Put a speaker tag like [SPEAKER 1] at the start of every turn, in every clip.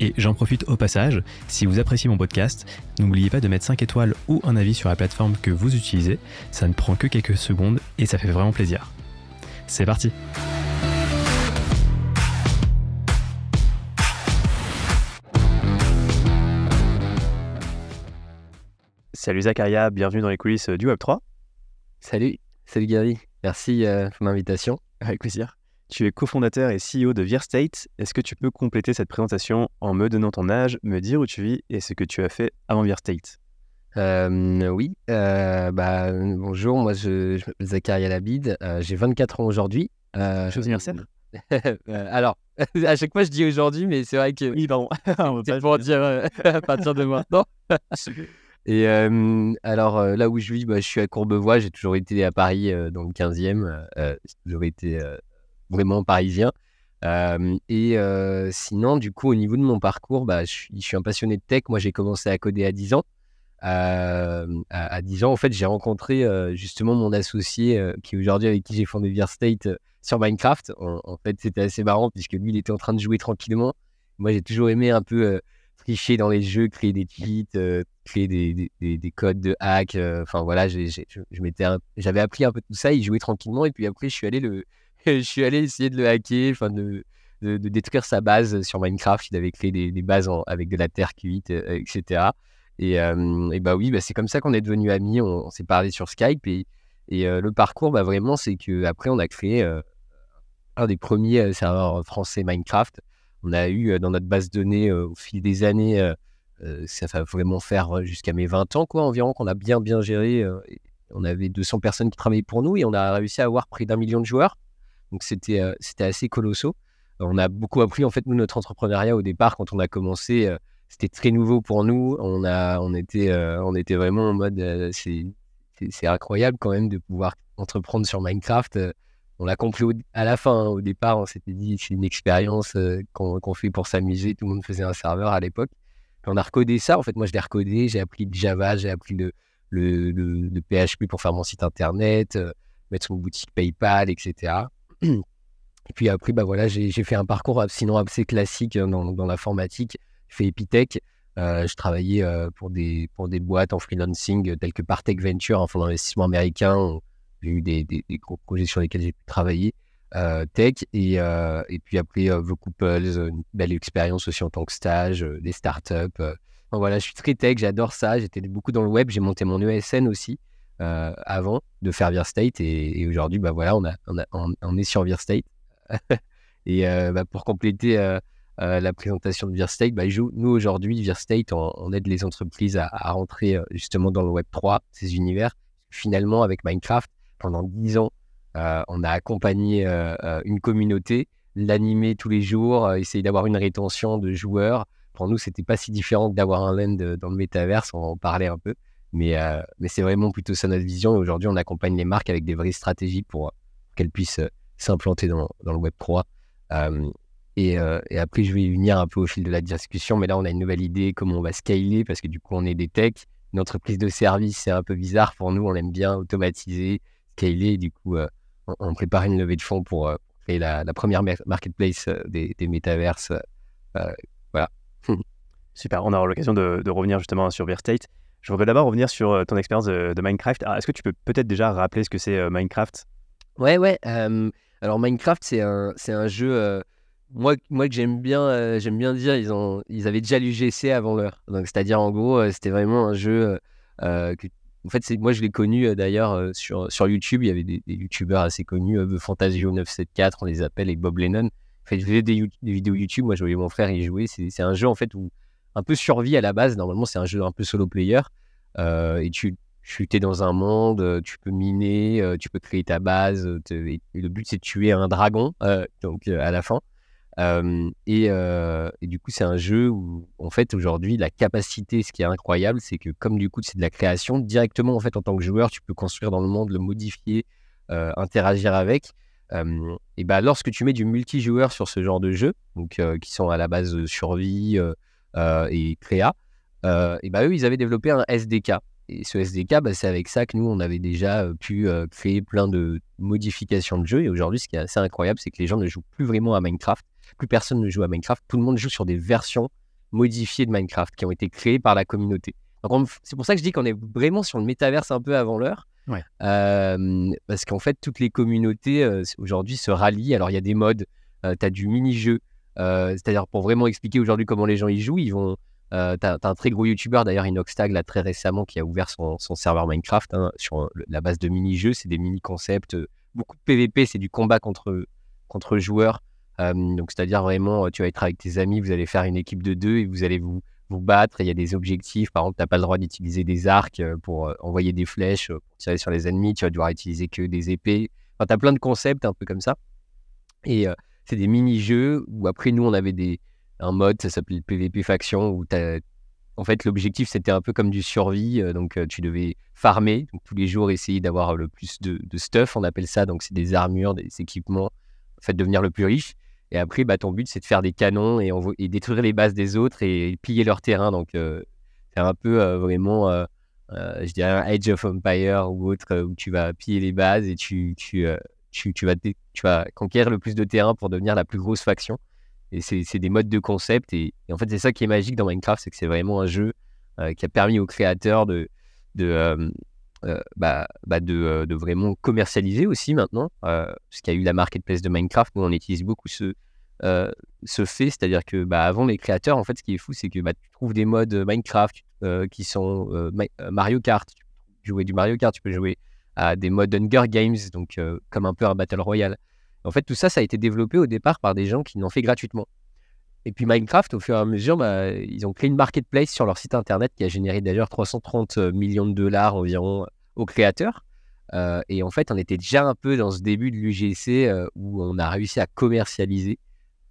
[SPEAKER 1] Et j'en profite au passage, si vous appréciez mon podcast, n'oubliez pas de mettre 5 étoiles ou un avis sur la plateforme que vous utilisez, ça ne prend que quelques secondes et ça fait vraiment plaisir. C'est parti Salut Zacharia, bienvenue dans les coulisses du Web3.
[SPEAKER 2] Salut, salut Gary, merci euh, pour l'invitation.
[SPEAKER 1] Avec plaisir. Tu es cofondateur et CEO de VeerState. Est-ce que tu peux compléter cette présentation en me donnant ton âge, me dire où tu vis et ce que tu as fait avant VeerState
[SPEAKER 2] euh, Oui, euh, bah, bonjour, moi je, je m'appelle Zakaria Labid, euh, j'ai 24 ans aujourd'hui.
[SPEAKER 1] Euh, Chose anniversaire
[SPEAKER 2] Alors, à chaque fois je dis aujourd'hui, mais c'est vrai que.
[SPEAKER 1] Oui, pardon.
[SPEAKER 2] c'est pour dire à partir de maintenant. Et alors là où je vis, bah, je suis à Courbevoie, j'ai toujours été à Paris dans le 15e, j'ai toujours été vraiment parisien. et sinon, du coup, au niveau de mon parcours, bah, je, suis, un passionné de tech. Moi, j'ai commencé à coder à 10 ans. à, 10 ans, en fait, j'ai rencontré justement mon associé qui aujourd'hui avec qui j'ai fondé VeerState sur Minecraft. En, fait, c'était assez marrant puisque lui, il était en train de jouer tranquillement. Moi, j'ai toujours aimé un peu tricher dans les jeux, créer des cheats, créer des, des, des, codes de hack. Enfin, voilà, j'avais appris un peu tout ça. Il jouait tranquillement et puis après, je suis allé le je suis allé essayer de le hacker, enfin de, de, détruire sa base sur Minecraft. Il avait créé des, bases avec de la terre cuite, etc. Et, et, bah oui, bah c'est comme ça qu'on est devenus amis. On, s'est parlé sur Skype et, et le parcours, bah vraiment, c'est que après on a créé un des premiers serveurs français Minecraft. On a eu dans notre base de données au fil des années, ça va vraiment faire jusqu'à mes 20 ans quoi environ qu'on a bien bien géré. on avait 200 personnes qui travaillaient pour nous et on a réussi à avoir près d'un million de joueurs. Donc c'était euh, c'était assez colossaux. On a beaucoup appris en fait nous notre entrepreneuriat au départ quand on a commencé. Euh, c'était très nouveau pour nous. On a on était euh, on était vraiment en mode c'est c'est incroyable quand même de pouvoir entreprendre sur Minecraft. On l'a compris à la fin. Hein. Au départ, on s'était dit c'est une expérience qu'on fait pour s'amuser. Tout le monde faisait un serveur à l'époque. on a recodé ça. En fait, moi, je l'ai recodé. J'ai appris Java, j'ai appris le, le, PHP pour faire mon site internet, mettre son boutique PayPal, etc. Et puis après, bah voilà, j'ai fait un parcours sinon assez classique hein, dans, dans l'informatique. J'ai fait Epitech. Euh, je travaillais euh, pour, des, pour des boîtes en freelancing euh, telles que Partech Venture, un fonds d'investissement américain. J'ai eu des, gros projets sur lesquels j'ai pu travailler. tech et, puis après Vocouples, une belle expérience aussi en tant que stage, des startups. voilà, je suis très tech, j'adore ça. J'étais beaucoup dans le web, j'ai monté mon ESN aussi. Euh, avant de faire VeerState et, et aujourd'hui bah voilà on est sur VeerState et euh, bah, pour compléter euh, la présentation de VeerState bah, nous aujourd'hui VeerState on, on, aide les entreprises à, à, rentrer justement dans le Web 3 ces univers. Finalement avec Minecraft pendant 10 ans on a accompagné une communauté l'animer tous les jours essayer d'avoir une rétention de joueurs. Pour nous c'était pas si différent d'avoir un land dans le métaverse on en parlait un peu mais, euh, mais c'est vraiment plutôt ça notre vision. Aujourd'hui, on accompagne les marques avec des vraies stratégies pour qu'elles puissent euh, s'implanter dans, dans, le Web 3. Euh, et, après, je vais unir un peu au fil de la discussion. Mais là, on a une nouvelle idée, comment on va scaler, parce que du coup, on est des techs. Une entreprise de service, c'est un peu bizarre pour nous. On aime bien automatiser, scaler. du coup, on, prépare une levée de fonds pour créer la, première marketplace des, des métaverses. voilà.
[SPEAKER 1] Super. On aura l'occasion de, de, revenir justement sur Verstate. Je voudrais d'abord revenir sur euh, ton expérience de, Minecraft. Est-ce que tu peux peut-être déjà rappeler ce que c'est euh, Minecraft?
[SPEAKER 2] Ouais, ouais. alors Minecraft, c'est un, un jeu, euh, moi, moi que j'aime bien, j'aime bien dire, ils, ont, ils avaient déjà l'UGC avant l'heure. Donc, c'est-à-dire, en gros, c'était vraiment un jeu en fait, moi, je l'ai connu d'ailleurs sur, sur YouTube. Il y avait des, des YouTubeurs assez connus, Fantasio 974, on les appelle, et Bob Lennon. En fait, je faisais des, vidéos YouTube. Moi, je voyais mon frère y jouer. C'est un jeu, en fait, où un peu survie à la base. Normalement, c'est un jeu un peu solo player. Euh, et tu, es dans un monde, euh, tu peux miner, euh, tu peux créer ta base. et, le but, c'est de tuer un dragon, donc à la fin. Et, du coup, c'est un jeu où, en fait, aujourd'hui, la capacité, ce qui est incroyable, c'est que comme du coup, c'est de la création, directement, en fait, en tant que joueur, tu peux construire dans le monde, le modifier, interagir avec. et bah, lorsque tu mets du multijoueur sur ce genre de jeu, donc, qui sont à la base survie et créa, et bah, eux, ils avaient développé un SDK. Et ce SDK, bah, c'est avec ça que nous, on avait déjà pu créer plein de modifications de jeu. Et aujourd'hui, ce qui est assez incroyable, c'est que les gens ne jouent plus vraiment à Minecraft. Plus personne ne joue à Minecraft. Tout le monde joue sur des versions modifiées de Minecraft qui ont été créées par la communauté. C'est pour ça que je dis qu'on est vraiment sur le métaverse un peu avant l'heure. parce qu'en fait, toutes les communautés aujourd'hui se rallient. Alors, il y a des modes. tu as du mini-jeu. C'est-à-dire, pour vraiment expliquer aujourd'hui comment les gens y jouent, ils vont euh, tu as, un très gros youtubeur, d'ailleurs, Inoxtag, là, très récemment, qui a ouvert son, serveur Minecraft hein, sur la base de mini-jeux. C'est des mini-concepts. Euh, beaucoup de PVP, c'est du combat contre, contre joueurs. Euh, donc, c'est-à-dire vraiment, tu vas être avec tes amis, vous allez faire une équipe de deux et vous allez vous, vous battre. Il y a des objectifs. Par exemple, tu n'as pas le droit d'utiliser des arcs pour envoyer des flèches, pour tirer sur les ennemis. Tu vas devoir utiliser que des épées. Enfin, tu as plein de concepts un peu comme ça. Et c'est des mini-jeux où après, nous, on avait des, un mode, ça s'appelait PVP Faction, où en fait, l'objectif, c'était un peu comme du survie. Euh, donc, euh, tu devais farmer, donc, tous les jours, essayer d'avoir le plus de, stuff, on appelle ça. Donc, c'est des armures, des équipements, en fait, devenir le plus riche. Et après, bah, ton but, c'est de faire des canons et, détruire les bases des autres et, piller leur terrain. Donc, euh, c'est un peu vraiment, je dirais, Age of Empire ou autre, où tu vas piller les bases et tu, tu, vas, conquérir le plus de terrain pour devenir la plus grosse faction. Et c'est des modes de concept. Et, en fait, c'est ça qui est magique dans Minecraft, c'est que c'est vraiment un jeu euh, qui a permis aux créateurs de, euh, euh, bah, bah vraiment commercialiser aussi maintenant. parce qu'il y a eu la marketplace de Minecraft, où on utilise beaucoup ce, fait. C'est-à-dire que bah, avant, les créateurs, en fait, ce qui est fou, c'est que tu trouves des modes Minecraft qui sont Mario Kart. Tu peux jouer du Mario Kart, tu peux jouer à des modes Hunger Games, donc comme un peu un Battle Royale. En fait, tout ça, ça a été développé au départ par des gens qui l'ont fait gratuitement. Et puis Minecraft, au fur et à mesure, bah, ils ont créé une marketplace sur leur site internet qui a généré d'ailleurs 330 euh, millions de dollars environ euh, aux créateurs. Euh, et en fait, on était déjà un peu dans ce début de l'UGC où on a réussi à commercialiser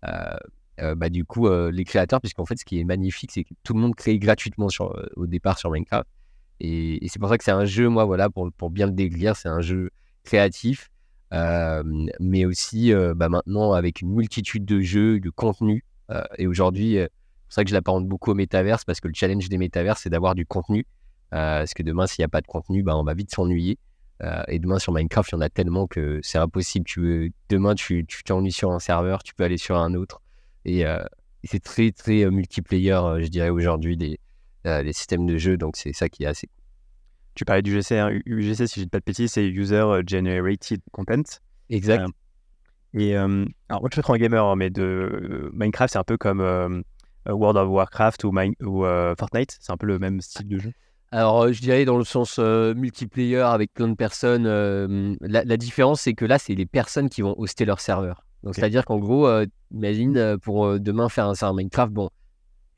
[SPEAKER 2] bah, du coup les créateurs, puisqu'en fait, ce qui est magnifique, c'est que tout le monde crée gratuitement au départ sur Minecraft. Et, c'est pour ça que c'est un jeu, moi, voilà, pour, pour bien le décrire, c'est un jeu créatif mais aussi bah, maintenant avec une multitude de jeux, de contenus. et aujourd'hui, c'est pour ça que je l'apparente beaucoup au métaverse, parce que le challenge des métaverses, c'est d'avoir du contenu. parce que demain, s'il n'y a pas de contenu, bah, on va vite s'ennuyer. et demain, sur Minecraft, il y en a tellement que c'est impossible. Tu veux, demain, tu t'ennuies sur un serveur, tu peux aller sur un autre. Et, c'est très, très multiplayer, je dirais, aujourd'hui, des, les systèmes de jeu. Donc, c'est ça qui est assez
[SPEAKER 1] tu parlais du GC, hein, UGC, si je dis pas de bêtises, c'est User euh, Generated Content.
[SPEAKER 2] Exact.
[SPEAKER 1] Euh, et alors, moi, je suis pas un gamer, hein, mais de Minecraft, c'est un peu comme euh, World of Warcraft ou, ou Fortnite. C'est un peu le même style de jeu.
[SPEAKER 2] Alors, je dirais dans le sens multiplayer avec plein de personnes. La, différence, c'est que là, c'est les personnes qui vont hoster leur serveur. Donc, c'est-à-dire qu'en gros, imagine pour demain faire un serveur Minecraft, bon,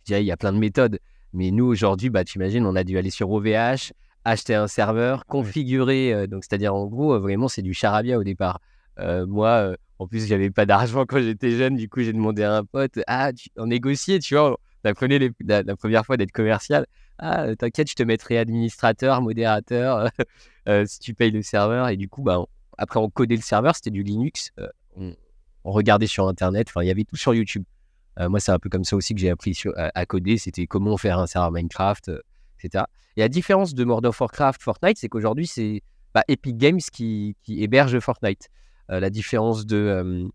[SPEAKER 2] je dirais, il y a plein de méthodes. Mais nous, aujourd'hui, bah, tu imagines, on a dû aller sur OVH, acheter un serveur, configurer, euh, donc c'est-à-dire en gros, euh, vraiment, c'est du charabia au départ. Euh, moi, en plus, j'avais pas d'argent quand j'étais jeune, du coup, j'ai demandé à un pote, ah, on négociait, tu vois, on apprenait la, première fois d'être commercial. Ah, t'inquiète, je te mettrai administrateur, modérateur, si tu payes le serveur. Et du coup, bah, après, on codait le serveur, c'était du Linux. On, regardait sur Internet, enfin, il y avait tout sur YouTube. Moi, c'est un peu comme ça aussi que j'ai appris à, coder. C'était comment faire un serveur Minecraft. Et la différence de World of Warcraft, Fortnite, c'est qu'aujourd'hui, c'est bah, Epic Games qui, héberge Fortnite. Euh, la différence de, euh,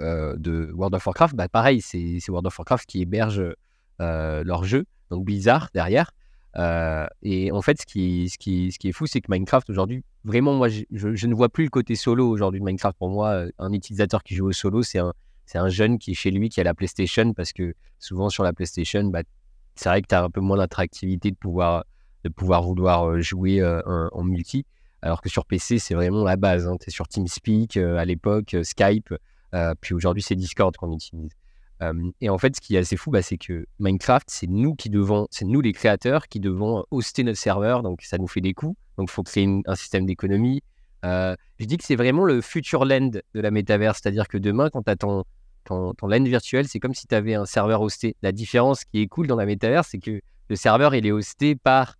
[SPEAKER 2] euh, de, World of Warcraft, bah, pareil, c'est World of Warcraft qui héberge leur jeu, donc Blizzard derrière. et en fait, ce qui, ce qui, ce qui est fou, c'est que Minecraft aujourd'hui, vraiment, moi, je, ne vois plus le côté solo aujourd'hui de Minecraft. Pour moi, un utilisateur qui joue au solo, c'est un, c'est un jeune qui est chez lui, qui a la PlayStation, parce que souvent sur la PlayStation, bah, c'est vrai que tu as un peu moins l'attractivité de pouvoir, de pouvoir vouloir euh, jouer euh, en, multi. Alors que sur PC, c'est vraiment la base. Hein. Tu es sur TeamSpeak euh, à l'époque, Skype, puis aujourd'hui, c'est Discord qu'on utilise. et en fait, ce qui est assez fou, bah, c'est que Minecraft, c'est nous qui devons, c'est nous les créateurs qui devons hoster notre serveur, donc ça nous fait des coûts. Donc, il faut créer un système d'économie. Je dis que c'est vraiment le future land de la métaverse, c'est-à-dire que demain, quand tu as ton, ton, ton LAN virtuel, c'est comme si tu avais un serveur hosté. La différence qui est cool dans la métaverse, c'est que le serveur, il est hosté par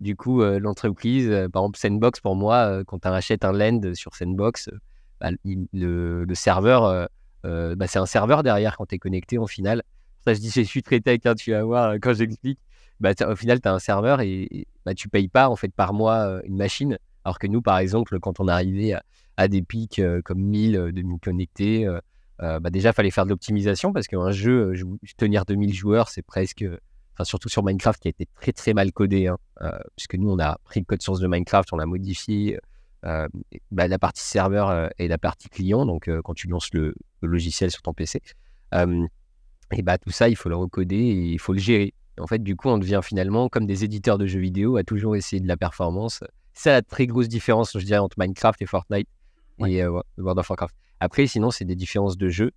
[SPEAKER 2] Du coup, l'entreprise, par exemple, Sandbox, pour moi, quand tu achètes un land sur Sandbox, bah, le, serveur, bah, c'est un serveur derrière quand tu es connecté en final. Ça, je dis, je suis très tech, hein, tu vas voir quand j'explique. Bah, au final, tu as un serveur et, bah, tu payes pas en fait par mois une machine. Alors que nous, par exemple, quand on arrivait à, à des pics comme 1000, 2000 connectés, déjà, il fallait faire de l'optimisation parce qu'un jeu, tenir 2000 joueurs, c'est presque surtout sur Minecraft qui a été très très mal codé, hein, puisque nous on a pris le code source de Minecraft, on l'a modifié, bah, la partie serveur et la partie client, donc quand tu lances le, logiciel sur ton PC, et bah tout ça il faut le recoder et il faut le gérer. En fait, du coup, on devient finalement comme des éditeurs de jeux vidéo à toujours essayer de la performance. C'est la très grosse différence, je dirais, entre Minecraft et Fortnite et World of Warcraft. Après, sinon, c'est des différences de jeu.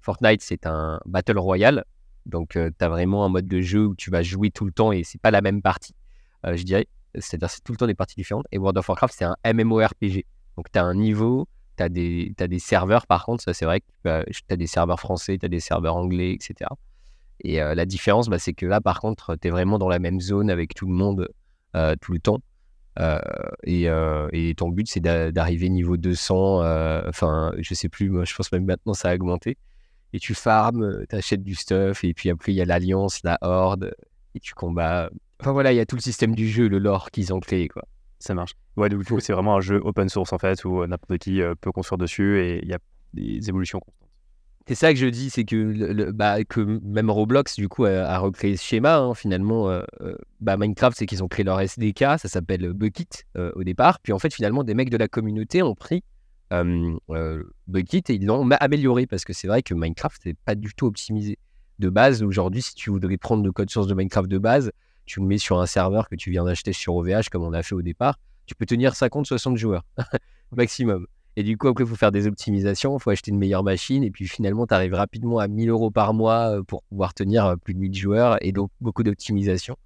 [SPEAKER 2] Fortnite, c'est un Battle Royale. Donc, tu as vraiment un mode de jeu où tu vas jouer tout le temps et c'est pas la même partie, je dirais. C'est-à-dire, c'est tout le temps des parties différentes. Et World of Warcraft, c'est un MMORPG. Donc, tu as un niveau, tu as, des, des serveurs, par contre, ça, c'est vrai que tu as des serveurs français, tu as des serveurs anglais, etc. Et la différence, bah, c'est que là, par contre, tu es vraiment dans la même zone avec tout le monde tout le temps. Et, et, ton but, c'est d'arriver niveau 200. Enfin, je sais plus, moi, je pense même maintenant, ça a augmenté et tu farmes, euh, tu achètes du stuff, et puis après, il y a l'Alliance, la Horde, et tu combats. Enfin voilà, il y a tout le système du jeu, le lore qu'ils ont créé, quoi.
[SPEAKER 1] Ça marche. Ouais, du coup, c'est vraiment un jeu open source, en fait, où euh, n'importe qui euh, peut construire dessus, et il y a des évolutions constantes.
[SPEAKER 2] C'est ça que je dis, c'est que, le, bah, même Roblox, du coup, a, recréé ce schéma. Hein, finalement, bah, Minecraft, c'est qu'ils ont créé leur SDK, ça s'appelle Bucket au départ. Puis en fait, finalement, des mecs de la communauté ont pris Bucket et ils l'ont amélioré parce que c'est vrai que Minecraft n'est pas du tout optimisé. De base, aujourd'hui, si tu voudrais prendre le code source de Minecraft de base, tu le mets sur un serveur que tu viens d'acheter sur OVH comme on a fait au départ, tu peux tenir 50-60 joueurs maximum. Et du coup, après, il faut faire des optimisations, il faut acheter une meilleure machine, et puis finalement, tu arrives rapidement à 1000 euros par mois pour pouvoir tenir plus de 1000 joueurs, et donc beaucoup d'optimisation.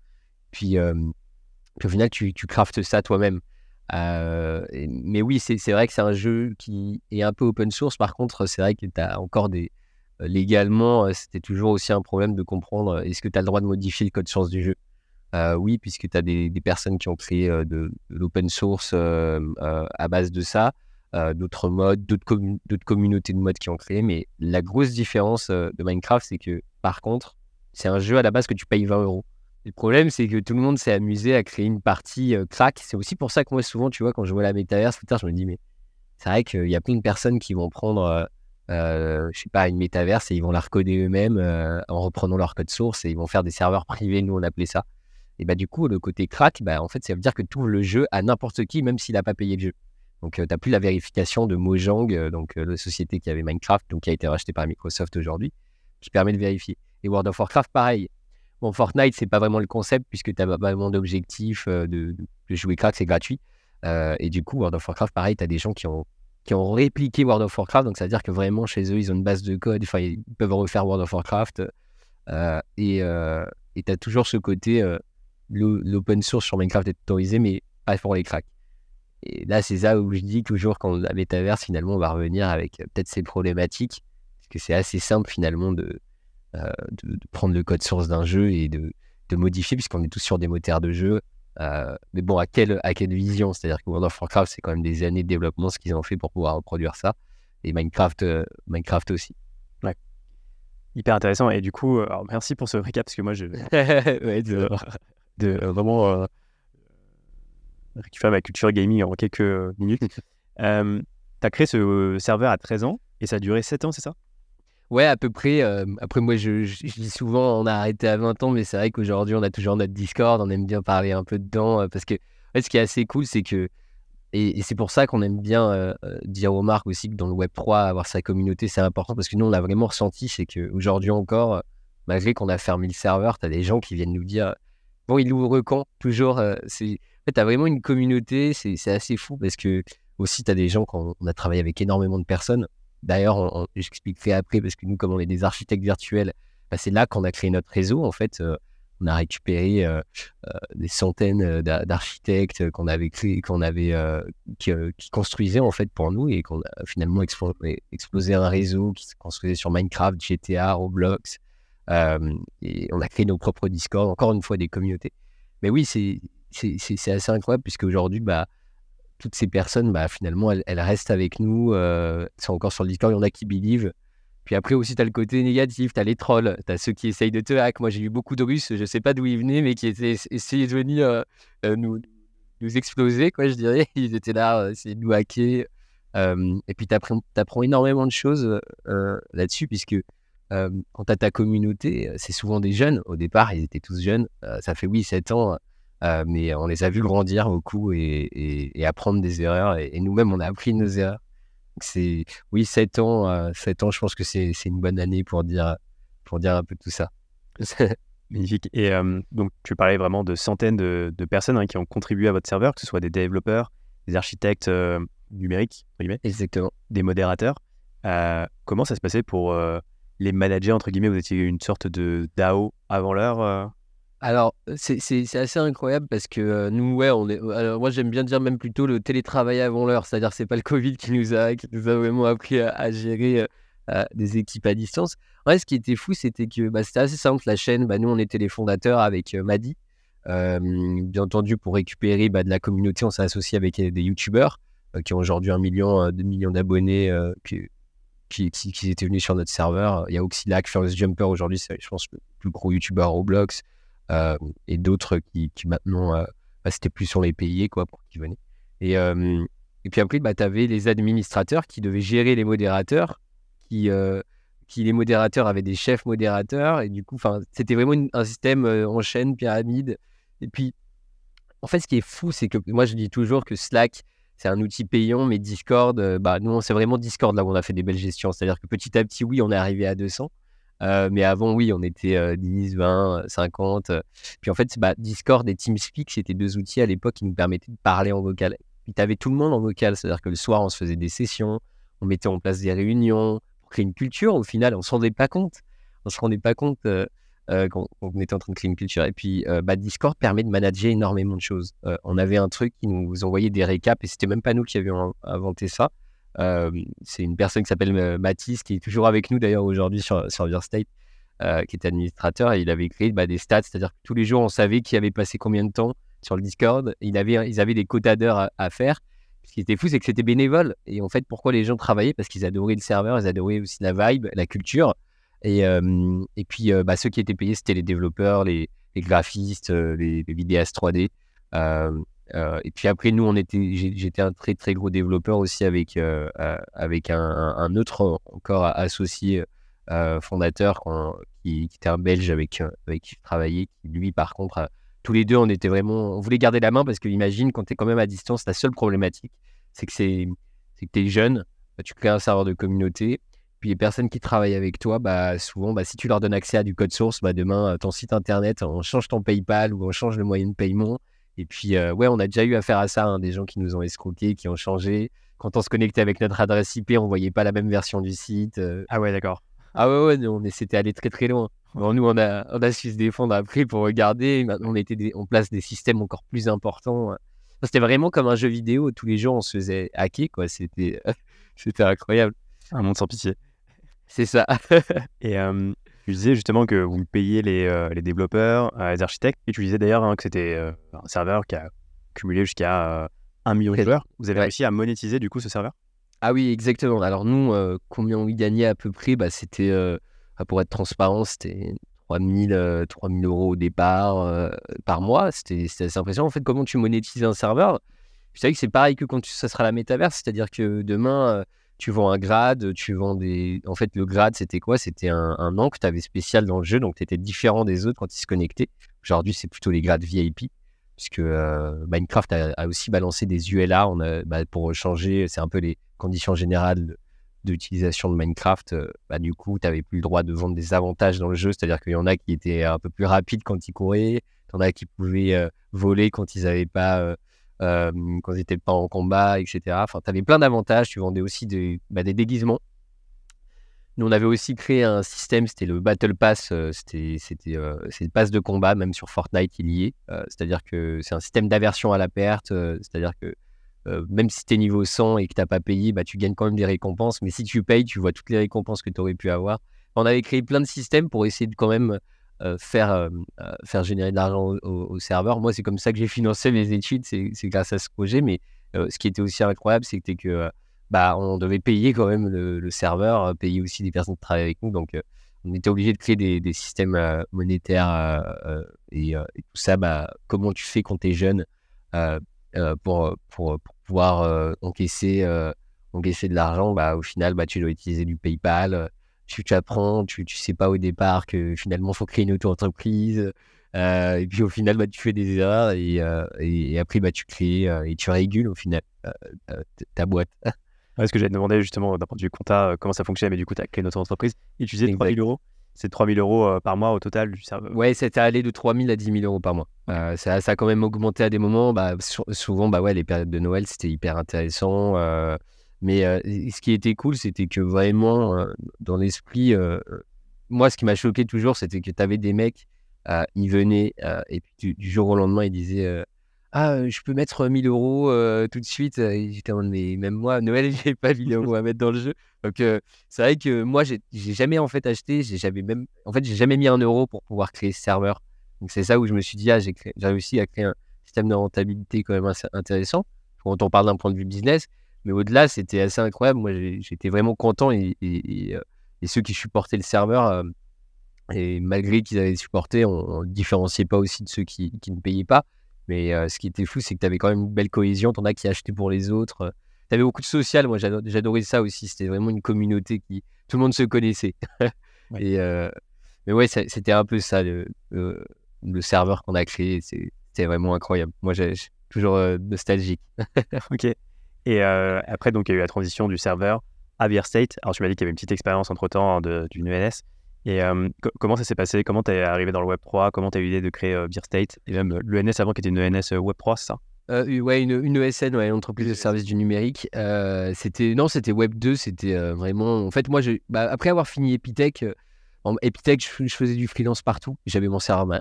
[SPEAKER 2] Puis, au final, tu, tu craftes ça toi-même. Mais oui, c'est vrai que c'est un jeu qui est un peu open source. Par contre, c'est vrai que tu as encore des. Légalement, c'était toujours aussi un problème de comprendre est-ce que tu as le droit de modifier le code source du jeu? Oui, puisque tu as des, personnes qui ont créé de, l'open source à base de ça, d'autres modes, d'autres communautés de modes qui ont créé. Mais la grosse différence de Minecraft, c'est que par contre, c'est un jeu à la base que tu payes 20 euros. Le problème, c'est que tout le monde s'est amusé à créer une partie crack. C'est aussi pour ça que moi, souvent, tu vois, quand je vois la métaverse, je me dis, mais c'est vrai qu'il y a plein de personnes qui vont prendre, euh, je sais pas, une métaverse et ils vont la recoder eux-mêmes en reprenant leur code source et ils vont faire des serveurs privés, nous on appelait ça. Et bah, du coup, le côté crack, bah, en fait, ça veut dire que tu ouvres le jeu à n'importe qui, même s'il n'a pas payé le jeu. Donc, tu n'as plus la vérification de Mojang, donc la société qui avait Minecraft, donc qui a été rachetée par Microsoft aujourd'hui, qui permet de vérifier. Et World of Warcraft, pareil. Bon, Fortnite, c'est pas vraiment le concept puisque tu n'as pas vraiment d'objectif euh, de, jouer crack, c'est gratuit. Euh, et du coup, World of Warcraft, pareil, tu as des gens qui ont, qui ont répliqué World of Warcraft. Donc, ça veut dire que vraiment, chez eux, ils ont une base de code. Enfin, ils peuvent refaire World of Warcraft. Euh, et tu as toujours ce côté, l'open source sur Minecraft est autorisé, mais pas pour les cracks. Et là, c'est ça où je dis toujours, quand la métaverse, finalement, on va revenir avec peut-être ces problématiques. Parce que c'est assez simple, finalement, de, euh, de, prendre le code source d'un jeu et de, de modifier, puisqu'on est tous sur des moteurs de jeu. Euh, mais bon, à quelle, à quelle vision? C'est-à-dire que World of Warcraft, c'est quand même des années de développement ce qu'ils ont fait pour pouvoir reproduire ça. Et Minecraft, euh, Minecraft aussi.
[SPEAKER 1] Ouais. Hyper intéressant. Et du coup, alors merci pour ce récap, parce que moi, je
[SPEAKER 2] ouais, de,
[SPEAKER 1] de vraiment récupérer ma culture gaming en quelques minutes. tu as créé ce serveur à 13 ans et ça a duré 7 ans, c'est ça?
[SPEAKER 2] Ouais, à peu près. après, moi, je, dis souvent, on a arrêté à 20 ans, mais c'est vrai qu'aujourd'hui, on a toujours notre Discord, on aime bien parler un peu dedans, parce que ce qui est assez cool, c'est que, et, c'est pour ça qu'on aime bien dire aux marques aussi que dans le Web3, avoir sa communauté, c'est important, parce que nous, on l'a vraiment ressenti, c'est qu'aujourd'hui encore, malgré qu'on a fermé le serveur, tu as des gens qui viennent nous dire, bon, il ouvre quand Toujours, c'est... Fait, tu as vraiment une communauté, c'est assez fou, parce que aussi, tu as des gens, quand on a travaillé avec énormément de personnes, D'ailleurs, j'expliquerai après, parce que nous, comme on est des architectes virtuels, bah, c'est là qu'on a créé notre réseau. En fait, euh, on a récupéré euh, euh, des centaines d'architectes qu'on avait créé, qu'on avait, qui, construisaient en fait pour nous et qu'on a finalement explosé un réseau qui se construisait sur Minecraft, GTA, Roblox. et on a créé nos propres Discord, encore une fois des communautés. mais oui, c'est c'est assez incroyable puisque aujourd'hui, bah, toutes ces personnes, bah, finalement, elles, restent avec nous. Euh, c'est encore sur le Discord, il y en a qui believe. Puis après aussi, tu as le côté négatif, tu as les trolls, tu as ceux qui essayent de te hack. Moi, j'ai eu beaucoup de Russes, je sais pas d'où ils venaient, mais qui essayaient de venir euh, nous, nous exploser, quoi, je dirais. Ils étaient là, essayer de nous hacker. et puis, tu apprends, apprends, énormément de choses là-dessus, puisque quand tu as ta communauté, c'est souvent des jeunes. Au départ, ils étaient tous jeunes. ça fait, oui, 7 ans, mais on les a vus grandir beaucoup et, et, apprendre des erreurs. Et, nous-mêmes, on a appris nos erreurs. C'est, oui, 7 ans, 7 ans, je pense que c'est une bonne année pour dire, pour dire un peu tout ça.
[SPEAKER 1] Magnifique. Et donc, tu parlais vraiment de centaines de, personnes hein, qui ont contribué à votre serveur, que ce soit des développeurs, des architectes numériques,
[SPEAKER 2] Exactement.
[SPEAKER 1] des modérateurs. comment ça se passait pour les managers, entre guillemets? Vous étiez une sorte de DAO avant l'heure
[SPEAKER 2] alors, c'est assez incroyable parce que nous, ouais, on est. Alors, moi, j'aime bien dire même plutôt le télétravail avant l'heure. C'est-à-dire, c'est pas le Covid qui nous a, qui nous a vraiment appris à, gérer des équipes à distance. Ouais, ce qui était fou, c'était que bah, c'était assez simple. La chaîne, bah, nous, on était les fondateurs avec Madi. bien entendu, pour récupérer bah, de la communauté, on s'est associé avec des YouTubeurs qui ont aujourd'hui un million, deux millions d'abonnés qui, qui, qui, étaient venus sur notre serveur. Il y a Oxylac, First Jumper aujourd'hui, c'est, je pense, le plus gros YouTuber Roblox. Et d'autres qui, qui maintenant, bah, c'était plus sur les payés quoi, pour qu'ils venaient. Et, et puis après, bah, tu avais les administrateurs qui devaient gérer les modérateurs qui, qui les modérateurs avaient des chefs modérateurs. Et du coup, c'était vraiment un système en chaîne, pyramide. Et puis, en fait, ce qui est fou, c'est que moi, je dis toujours que Slack, c'est un outil payant, mais Discord, bah, nous, c'est vraiment Discord là où on a fait des belles gestions. C'est-à-dire que petit à petit, oui, on est arrivé à 200. Mais avant, oui, on était 10, 20, 50. Puis en fait, bah, Discord et TeamSpeak, c'était deux outils à l'époque qui nous permettaient de parler en vocal. Puis tu avais tout le monde en vocal, c'est-à-dire que le soir, on se faisait des sessions, on mettait en place des réunions, créer une culture. Au final, on ne se rendait pas compte. On se rendait pas compte euh, euh, quand, on était en train de créer une culture. Et puis, euh, bah, Discord permet de manager énormément de choses. on avait un truc qui nous envoyait des récaps et c'était même pas nous qui avions inventé ça. C'est une personne qui s'appelle Mathis, qui est toujours avec nous d'ailleurs aujourd'hui sur, sur State, qui est administrateur. Et il avait créé bah, des stats, c'est-à-dire que tous les jours, on savait qui avait passé combien de temps sur le Discord. Il avait, ils avaient des quotas d'heures à, faire ce qui était fou, c'est que c'était bénévole. Et en fait, pourquoi les gens travaillaient? Parce qu'ils adoraient le serveur, ils adoraient aussi la vibe, la culture. Et, et puis, bah, ceux qui étaient payés, c'était les développeurs, les, graphistes, les, vidéastes 3D. Et puis après, nous, on était, j'étais un très très gros développeur aussi avec, avec un, autre encore associé fondateur qui, était un Belge avec, avec qui je travaillais, lui, par contre, tous les deux, on était vraiment, on voulait garder la main parce que imagine quand tu es quand même à distance, la seule problématique, c'est que c'est que tu es jeune, bah, tu crées un serveur de communauté, puis les personnes qui travaillent avec toi, bah, souvent, bah, si tu leur donnes accès à du code source, bah, demain, ton site internet, on change ton PayPal ou on change le moyen de paiement. Et puis, euh, ouais, on a déjà eu affaire à ça, hein, des gens qui nous ont escroqués, qui ont changé. Quand on se connectait avec notre adresse IP, on voyait pas la même version du site. Euh.
[SPEAKER 1] Ah ouais, d'accord.
[SPEAKER 2] Ah ouais, ouais, on s'était allé très très loin. Bon, nous, on a, on a su se défendre après pour regarder. Maintenant, on était on place des systèmes encore plus importants. C'était vraiment comme un jeu vidéo. Tous les jours, on se faisait hacker. Quoi. C'était, c'était incroyable.
[SPEAKER 1] Un monde sans pitié.
[SPEAKER 2] C'est ça.
[SPEAKER 1] et tu disais justement que vous payez les, les développeurs, les architectes. Et tu disais d'ailleurs hein, que c'était un serveur qui a cumulé jusqu'à un million de joueurs. Vous avez réussi à monétiser du coup ce serveur?
[SPEAKER 2] Ah oui, exactement. Alors nous, combien on y gagnait à peu près? Bah, C'était pour être transparent, c'était 3000, 3000 euh, euros au départ euh, par mois. C'était assez impressionnant. En fait, comment tu monétises un serveur? Je savais que c'est pareil que quand tu, ça sera la métaverse, c'est-à-dire que demain, euh, tu vends un grade, tu vends des. En fait, le grade, c'était quoi? C'était un, nom que tu avais spécial dans le jeu, donc tu étais différent des autres quand ils se connectaient. Aujourd'hui, c'est plutôt les grades VIP, puisque Minecraft a, aussi balancé des ULA on bah, pour changer, c'est un peu les conditions générales d'utilisation de Minecraft, euh, bah, du coup, tu n'avais plus le droit de vendre des avantages dans le jeu. C'est-à-dire qu'il y en a qui étaient un peu plus rapides quand ils couraient, il y en a qui pouvaient euh, voler quand ils n'avaient pas. Euh, quand ils n'étaient pas en combat, etc. Enfin, tu avais plein d'avantages. Tu vendais aussi des, bah, des déguisements. Nous, on avait aussi créé un système, c'était le Battle Pass, c'était c'était c'est le pass de combat, même sur Fortnite, il y est. c'est-à-dire que c'est un système d'aversion à la perte, c'est-à-dire que euh, même si tu es niveau 100 et que tu n'as pas payé, bah, tu gagnes quand même des récompenses. Mais si tu payes, tu vois toutes les récompenses que tu aurais pu avoir. On avait créé plein de systèmes pour essayer de quand même faire, faire générer de l'argent au, serveur. Moi, c'est comme ça que j'ai financé mes études, c'est grâce à ce projet. Mais ce qui était aussi incroyable, c'était que bah, on devait payer quand même le, serveur, payer aussi des personnes qui travaillent avec nous. Donc, on était obligé de créer des, systèmes monétaires et, tout ça. Bah, comment tu fais quand tu es jeune pour, pour, pouvoir encaisser, encaisser de l'argent bah, Au final, bah, tu dois utiliser du PayPal. Tu, apprends, tu ne sais pas au départ que finalement, il faut créer une auto-entreprise. et puis au final, bah, tu fais des erreurs et, et, après, bah, tu crées et tu régules au final ta boîte.
[SPEAKER 1] ce que j'allais te demander justement d'un point de vue compta, euh, comment ça fonctionne, mais du coup, tu as créé notre entreprise. Utiliser 3 000 euros. C'est 3 000 euros euh, par mois au total du serveur.
[SPEAKER 2] Ouais, c'était allé de 3 000 à 10 000 euros par mois. Euh, ça, ça, a quand même augmenté à des moments. Bah, souvent, bah ouais, les périodes de Noël, c'était hyper intéressant. Mais ce qui était cool, c'était que vraiment, dans l'esprit, moi, ce qui m'a choqué toujours, c'était que tu avais des mecs, ils venaient et puis du, jour au lendemain, ils disaient ah, je peux mettre 1000 euros tout de suite. J'étais en mais même moi, Noël, j'ai pas 1000 euros à mettre dans le jeu. Donc, c'est vrai que moi, j'ai jamais en fait acheté, j'avais même, en fait, j'ai jamais mis un euro pour pouvoir créer ce serveur. Donc, c'est ça où je me suis dit, ah, j'ai réussi à créer un système de rentabilité quand même assez intéressant quand on parle d'un point de vue business. Mais au-delà, c'était assez incroyable. Moi, j'étais vraiment content et, et, ceux qui supportaient le serveur, et malgré qu'ils avaient supporté, on ne différenciait pas aussi de ceux qui, qui ne payaient pas. Mais ce qui était fou, c'est que tu avais quand même une belle cohésion. T'en as qui achetaient pour les autres. Tu avais beaucoup de social. Moi, j'adorais ça aussi. C'était vraiment une communauté qui. Tout le monde se connaissait. Et, mais ouais, c'était un peu ça, le, le, serveur qu'on a créé. C'était vraiment incroyable. Moi, j'ai toujours nostalgique.
[SPEAKER 1] ok. Et après, donc, il y a eu la transition du serveur à Beer State. Alors, tu m'as dit qu'il y avait une petite expérience entre temps hein, d'une ENS. Et comment ça s'est passé? Comment tu es arrivé dans le Web 3 Comment tu as eu l'idée de créer Beer State? Et même l'ENS avant qui était une ENS Web 3, c'est ça?
[SPEAKER 2] Euh, ouais, une, une ESN, ouais, une entreprise de services du numérique. c'était non, c'était Web 2, c'était vraiment. En fait, moi, je, bah, après avoir fini Epitech, en Epitech, je, faisais du freelance partout. J'avais mon serveur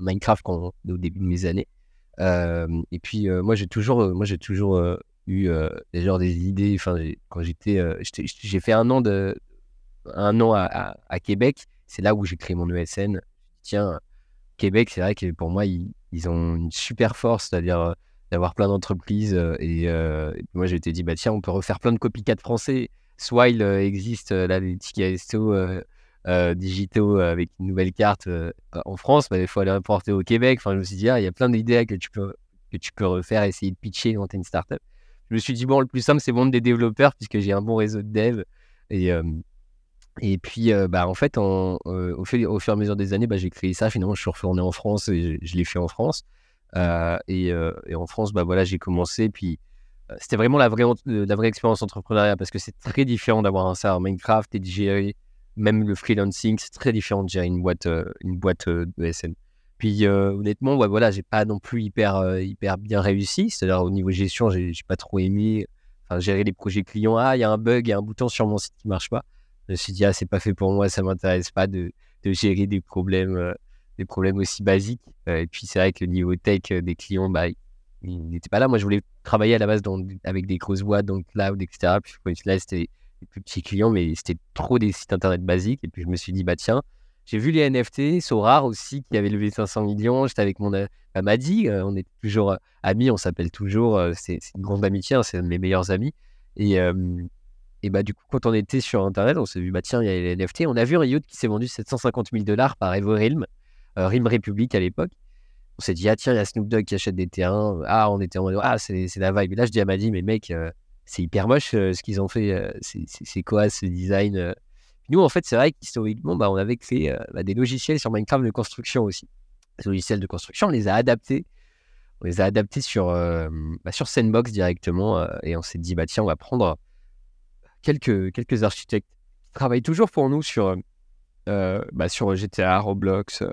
[SPEAKER 2] Minecraft quand, au début de mes années. et puis, moi, j'ai toujours, moi, j'ai toujours eu des, genre, des idées. Enfin, quand j'étais, j'ai fait un an de, un an à, Québec. C'est là où j'ai créé mon ESN. Tiens, Québec, c'est vrai que pour moi, ils, ont une super force, c'est-à-dire euh, d'avoir plein d'entreprises. Euh, euh, et, moi, j'ai été dit, bah, tiens, on peut refaire plein de copycats français. Swile existe, là, des tickets resto digitaux avec une nouvelle carte en France, bah, il faut aller importer au Québec. Enfin, je me suis dit, ah, il y a plein d'idées que tu peux que tu peux refaire, essayer de pitcher, monter une startup. Je me suis dit, bon, le plus simple, c'est vendre des développeurs puisque j'ai un bon réseau de dev. Et, et puis, bah, en fait, au, fur, au, fur, et à mesure des années, bah, j'ai créé ça. Finalement, je suis retourné en France et je, l'ai fait en France. Et, en France, bah, j'ai commencé. Puis, c'était vraiment la vraie, expérience entrepreneuriale parce que c'est très différent d'avoir un serveur Minecraft et de gérer même le freelancing. C'est très différent de gérer une boîte, une boîte de SN. Puis, honnêtement, ouais, voilà, j'ai pas non plus hyper, hyper bien réussi. C'est-à-dire, au niveau gestion, j'ai pas trop aimé. Gérer les projets clients. Ah, il y a un bug, il y a un bouton sur mon site qui marche pas je me suis dit, ah, c'est pas fait pour moi, ça m'intéresse pas de, gérer des problèmes, des problèmes aussi basiques. Et puis, c'est vrai que le niveau tech des clients, bah, il n'était pas là. Moi, je voulais travailler à la base dans, avec des grosses boîtes, donc cloud, etc. Puis là, c'était des plus petits clients, mais c'était trop des sites internet basiques. Et puis, je me suis dit, bah, tiens, j'ai vu les NFT, Sorar aussi, qui avait levé 500 millions. J'étais avec mon Amadi, on est toujours amis, on s'appelle toujours. c'est une grande amitié, hein, c'est un de mes meilleurs amis. Et, bah, du coup, quand on était sur Internet, on s'est vu, bah, tiens, il y a les NFT. On a vu un yacht qui s'est vendu 750 000 dollars par Evorilm, euh, Rim Republic à l'époque. On s'est dit, ah tiens, il y a Snoop Dogg qui achète des terrains. Ah, on était en mode, ah, c'est la vibe. Et là, je dis à Madi, mais mec, euh, c'est hyper moche euh, ce qu'ils ont fait. Euh, c'est quoi ce design Nous, en fait, c'est vrai qu'historiquement, bah, on avait créé bah, des logiciels sur Minecraft de construction aussi. Ces logiciels de construction, on les a adaptés. On les a adaptés sur, bah, sur Sandbox directement. et on s'est dit, bah tiens, on va prendre quelques, quelques architectes qui travaillent toujours pour nous sur, euh, bah, sur GTA, Roblox, euh,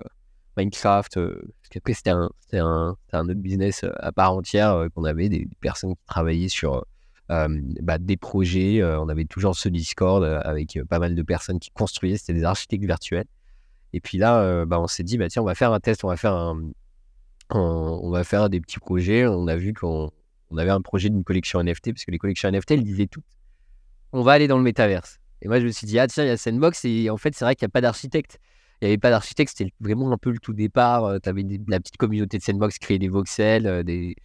[SPEAKER 2] Minecraft. Euh, parce qu'après, c'était un, un, un, autre business à part entière qu'on avait, des, personnes qui travaillaient sur bah, des projets. on avait toujours ce Discord avec pas mal de personnes qui construisaient, c'était des architectes virtuels. Et puis là, bah, on s'est dit, bah, tiens, on va faire un test, on va faire, on, va faire des petits projets. On a vu qu'on on avait un projet d'une collection NFT, parce que les collections NFT, elles disaient toutes on va aller dans le métaverse. Et moi, je me suis dit, ah tiens, il y a Sandbox, et en fait, c'est vrai qu'il n'y a pas d'architecte. il n'y avait pas d'architecte, c'était vraiment un peu le tout départ. tu avais la petite communauté de Sandbox créer des voxels. Des...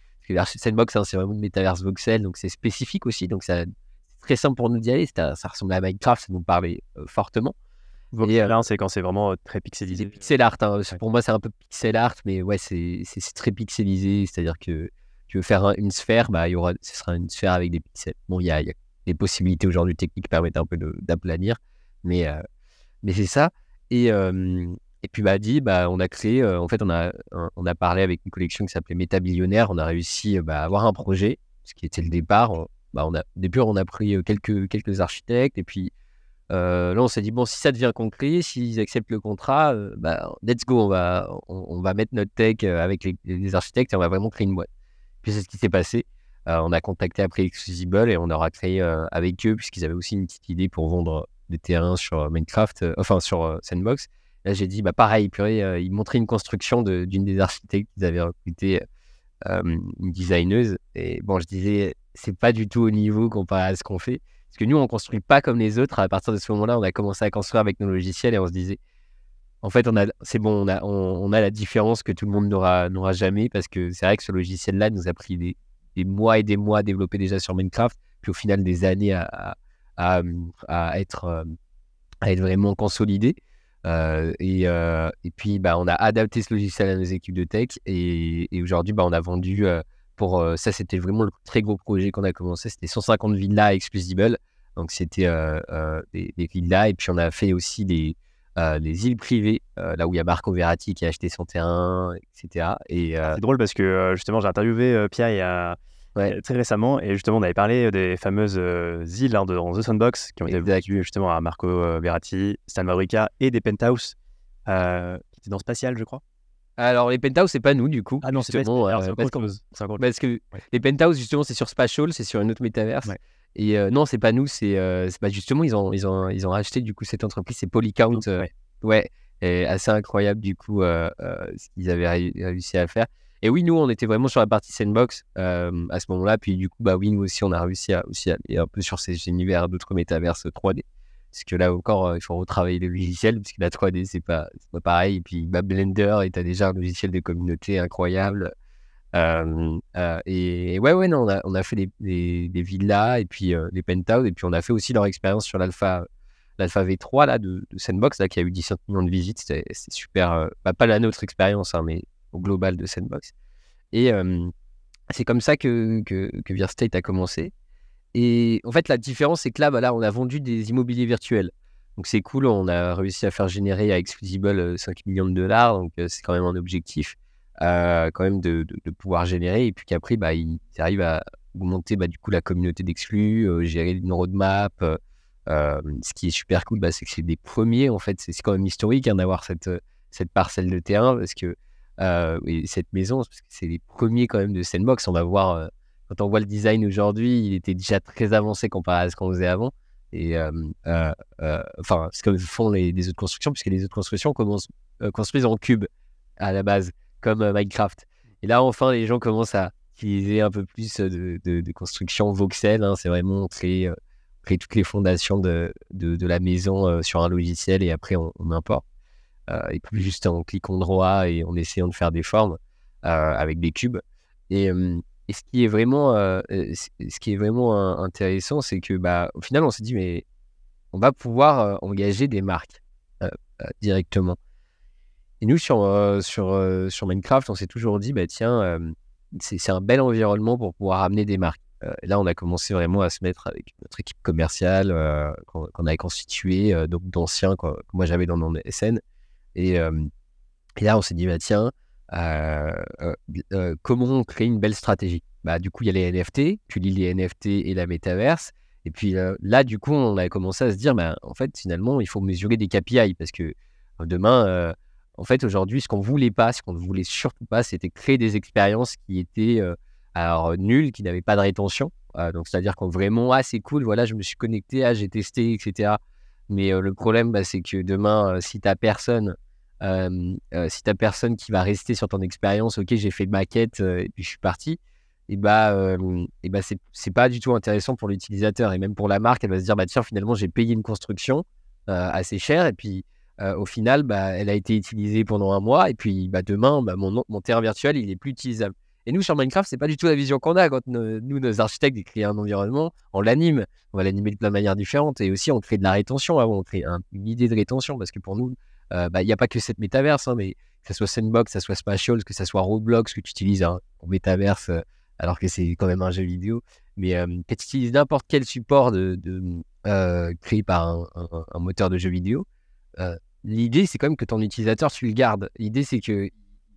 [SPEAKER 2] Sandbox, hein, c'est vraiment une métaverse voxel, donc c'est spécifique aussi. Donc c'est très simple pour nous d'y aller. Ça, ça ressemble à Minecraft, ça nous parlait fortement.
[SPEAKER 1] Voxel, c'est quand c'est vraiment très pixelisé.
[SPEAKER 2] Pixel art, hein. pour moi c'est un peu pixel art, mais ouais, c'est très pixelisé, c'est-à-dire que tu veux faire une sphère, bah, y aura, ce sera une sphère avec des pixels. Bon, il y a, y a, des possibilités aujourd'hui techniques qui permettent un peu d'aplanir, mais, euh, mais c'est ça. Et, et puis, bah, dit, bah, on a créé, en fait, on a, on parlé avec une collection qui s'appelait Métabillionnaire. On a réussi bah, à avoir un projet, ce qui était le départ. Bah, on a, au début, on a pris quelques, architectes, et puis là, on s'est dit, bon, si ça devient concret, s'ils acceptent le contrat, let's go, on va, on, mettre notre tech avec les, architectes et on va vraiment créer une boîte. Puis c'est ce qui s'est passé. On a contacté après Exclusible et on aura créé avec eux, puisqu'ils avaient aussi une petite idée pour vendre des terrains sur Minecraft, enfin sur Sandbox. Là, j'ai dit, bah, pareil, purée, ils montraient une construction d'une des architectes qu'ils avaient recruté, une designeuse. Et bon, je disais, c'est pas du tout au niveau comparé à ce qu'on fait. Parce que nous, on construit pas comme les autres. À partir de ce moment-là, on a commencé à construire avec nos logiciels et on se disait, en fait, on a, c'est bon, on a, la différence que tout le monde n'aura, jamais parce que c'est vrai que ce logiciel-là nous a pris des, mois et des mois à développer déjà sur Minecraft, puis au final des années à, euh, à être vraiment consolidé. Euh, et, euh, et, puis, bah, on a adapté ce logiciel à nos équipes de tech et, et aujourd'hui, bah, on a vendu pour ça, c'était vraiment le très gros projet qu'on a commencé. C'était 150 villas exclusibles. Donc, c'était des, villas et puis on a fait aussi des euh, les îles privées, euh, là où il y a Marco Verratti qui a acheté son terrain, etc.
[SPEAKER 1] Et, euh, C'est drôle parce que justement, j'ai interviewé Pierre il y a très récemment et justement, on avait parlé des fameuses îles hein, de, dans The Sandbox qui ont été attribuées justement à Marco Verratti, Stan Wawrinka et des penthouses qui étaient dans Spatial, je crois.
[SPEAKER 2] Alors, les penthouses, c'est pas nous, du coup.
[SPEAKER 1] Ah non, c'est bon,
[SPEAKER 2] parce, parce, que les penthouses, justement, c'est sur Spatial, c'est sur une autre métaverse. Et euh, non, c'est pas nous, c'est euh, bah, justement, ils ont, ils, ont, ils ont racheté du coup cette entreprise, c'est Polycount. Euh, ouais. et assez incroyable du coup ce qu'ils avaient réussi à faire. Et oui, nous, on était vraiment sur la partie sandbox à ce moment-là. Puis du coup, bah oui, nous aussi, on a réussi à, aussi aller un peu sur ces univers d'autres métaverses 3D. Parce que là encore, il faut retravailler le logiciel, parce que la 3D, c'est pas, pas pareil. Et puis bah, Blender, et tu déjà un logiciel de communauté incroyable. Euh, euh, et, ouais, ouais, non, on a, on a fait des, des, villas et puis euh, des penthouses, et puis on a fait aussi leur expérience sur l'Alpha l'Alpha V3 là, de, Sandbox, là, qui a eu 17 millions de visites. C'était super, bah, pas la nôtre expérience, hein, mais global de Sandbox. Et c'est comme ça que, que, que Virstate a commencé. Et en fait, la différence, c'est que là, voilà, on a vendu des immobiliers virtuels. Donc c'est cool, on a réussi à faire générer à Exclusible 5 millions de dollars, donc c'est quand même un objectif. Euh, quand même de, de, pouvoir générer et puis qu'après bah, ils arrivent à augmenter bah, du coup la communauté d'exclus, euh, gérer une roadmap. Euh, ce qui est super cool, bah, c'est que c'est des premiers en fait, c'est quand même historique hein, d'avoir cette, cette parcelle de terrain parce que et cette maison, parce que c'est les premiers quand même de Sandbox. On va voir quand on voit le design aujourd'hui, il était déjà très avancé comparé à ce qu'on faisait avant. Et enfin, ce que font les, autres constructions, puisque les autres constructions commencent, construisent en cube à la base comme euh, Minecraft. Et là, enfin, les gens commencent à utiliser un peu plus de, de, construction voxel. Hein. C'est vraiment euh, créer, toutes les fondations de, de la maison euh, sur un logiciel et après on, importe. Et plus juste en cliquant droit et en essayant de faire des formes avec des cubes. Et, et, ce qui est vraiment, ce qui est vraiment intéressant, c'est que bah, au final, on s'est dit, mais on va pouvoir engager des marques directement. Et nous, sur, euh, sur, euh, sur Minecraft, on s'est toujours dit, bah, tiens, euh, c'est un bel environnement pour pouvoir amener des marques. Là, on a commencé vraiment à se mettre avec notre équipe commerciale qu'on avait constituée, donc d'anciens que moi j'avais dans mon SN. Et, et là, on s'est dit, bah, tiens, comment on crée une belle stratégie? Bah, Du coup, il y a les NFT, tu lis les NFT et la métaverse. Et puis là, du coup, on a commencé à se dire, bah, en fait, finalement, il faut mesurer des KPI parce que demain, en fait, aujourd'hui, ce qu'on voulait pas, ce qu'on ne voulait surtout pas, c'était créer des expériences qui étaient euh, alors nulles, qui n'avaient pas de rétention. Euh, donc, c'est-à-dire qu'on vraiment, ah, c'est cool, voilà, je me suis connecté, ah, j'ai testé, etc. Mais euh, le problème, bah, c'est que demain, si tu personne, si tu personne qui va rester sur ton expérience, ok, j'ai fait ma quête et puis je suis parti, et bah, bah c'est pas du tout intéressant pour l'utilisateur. Et même pour la marque, elle va se dire, bah tiens, finalement, j'ai payé une construction assez chère et puis au final, bah, elle a été utilisée pendant un mois, et puis bah, demain, bah, mon, mon terrain virtuel, il est plus utilisable. Et nous, sur Minecraft, c'est pas du tout la vision qu'on a quand nous, nos architectes, créent un environnement, on l'anime, on va l'animer de plein de manières différentes, et aussi on crée de la rétention. Avant, on crée une idée de rétention, parce que pour nous, il n'y a pas que cette métaverse, hein, mais que ce soit Sandbox, que ce soit Spatial, que ce soit Roblox, que tu utilises en métaverse, alors que c'est quand même un jeu vidéo, mais que tu utilises n'importe quel support de, créé par un, moteur de jeu vidéo, l'idée c'est quand même que ton utilisateur, tu le gardes. L'idée c'est qu'il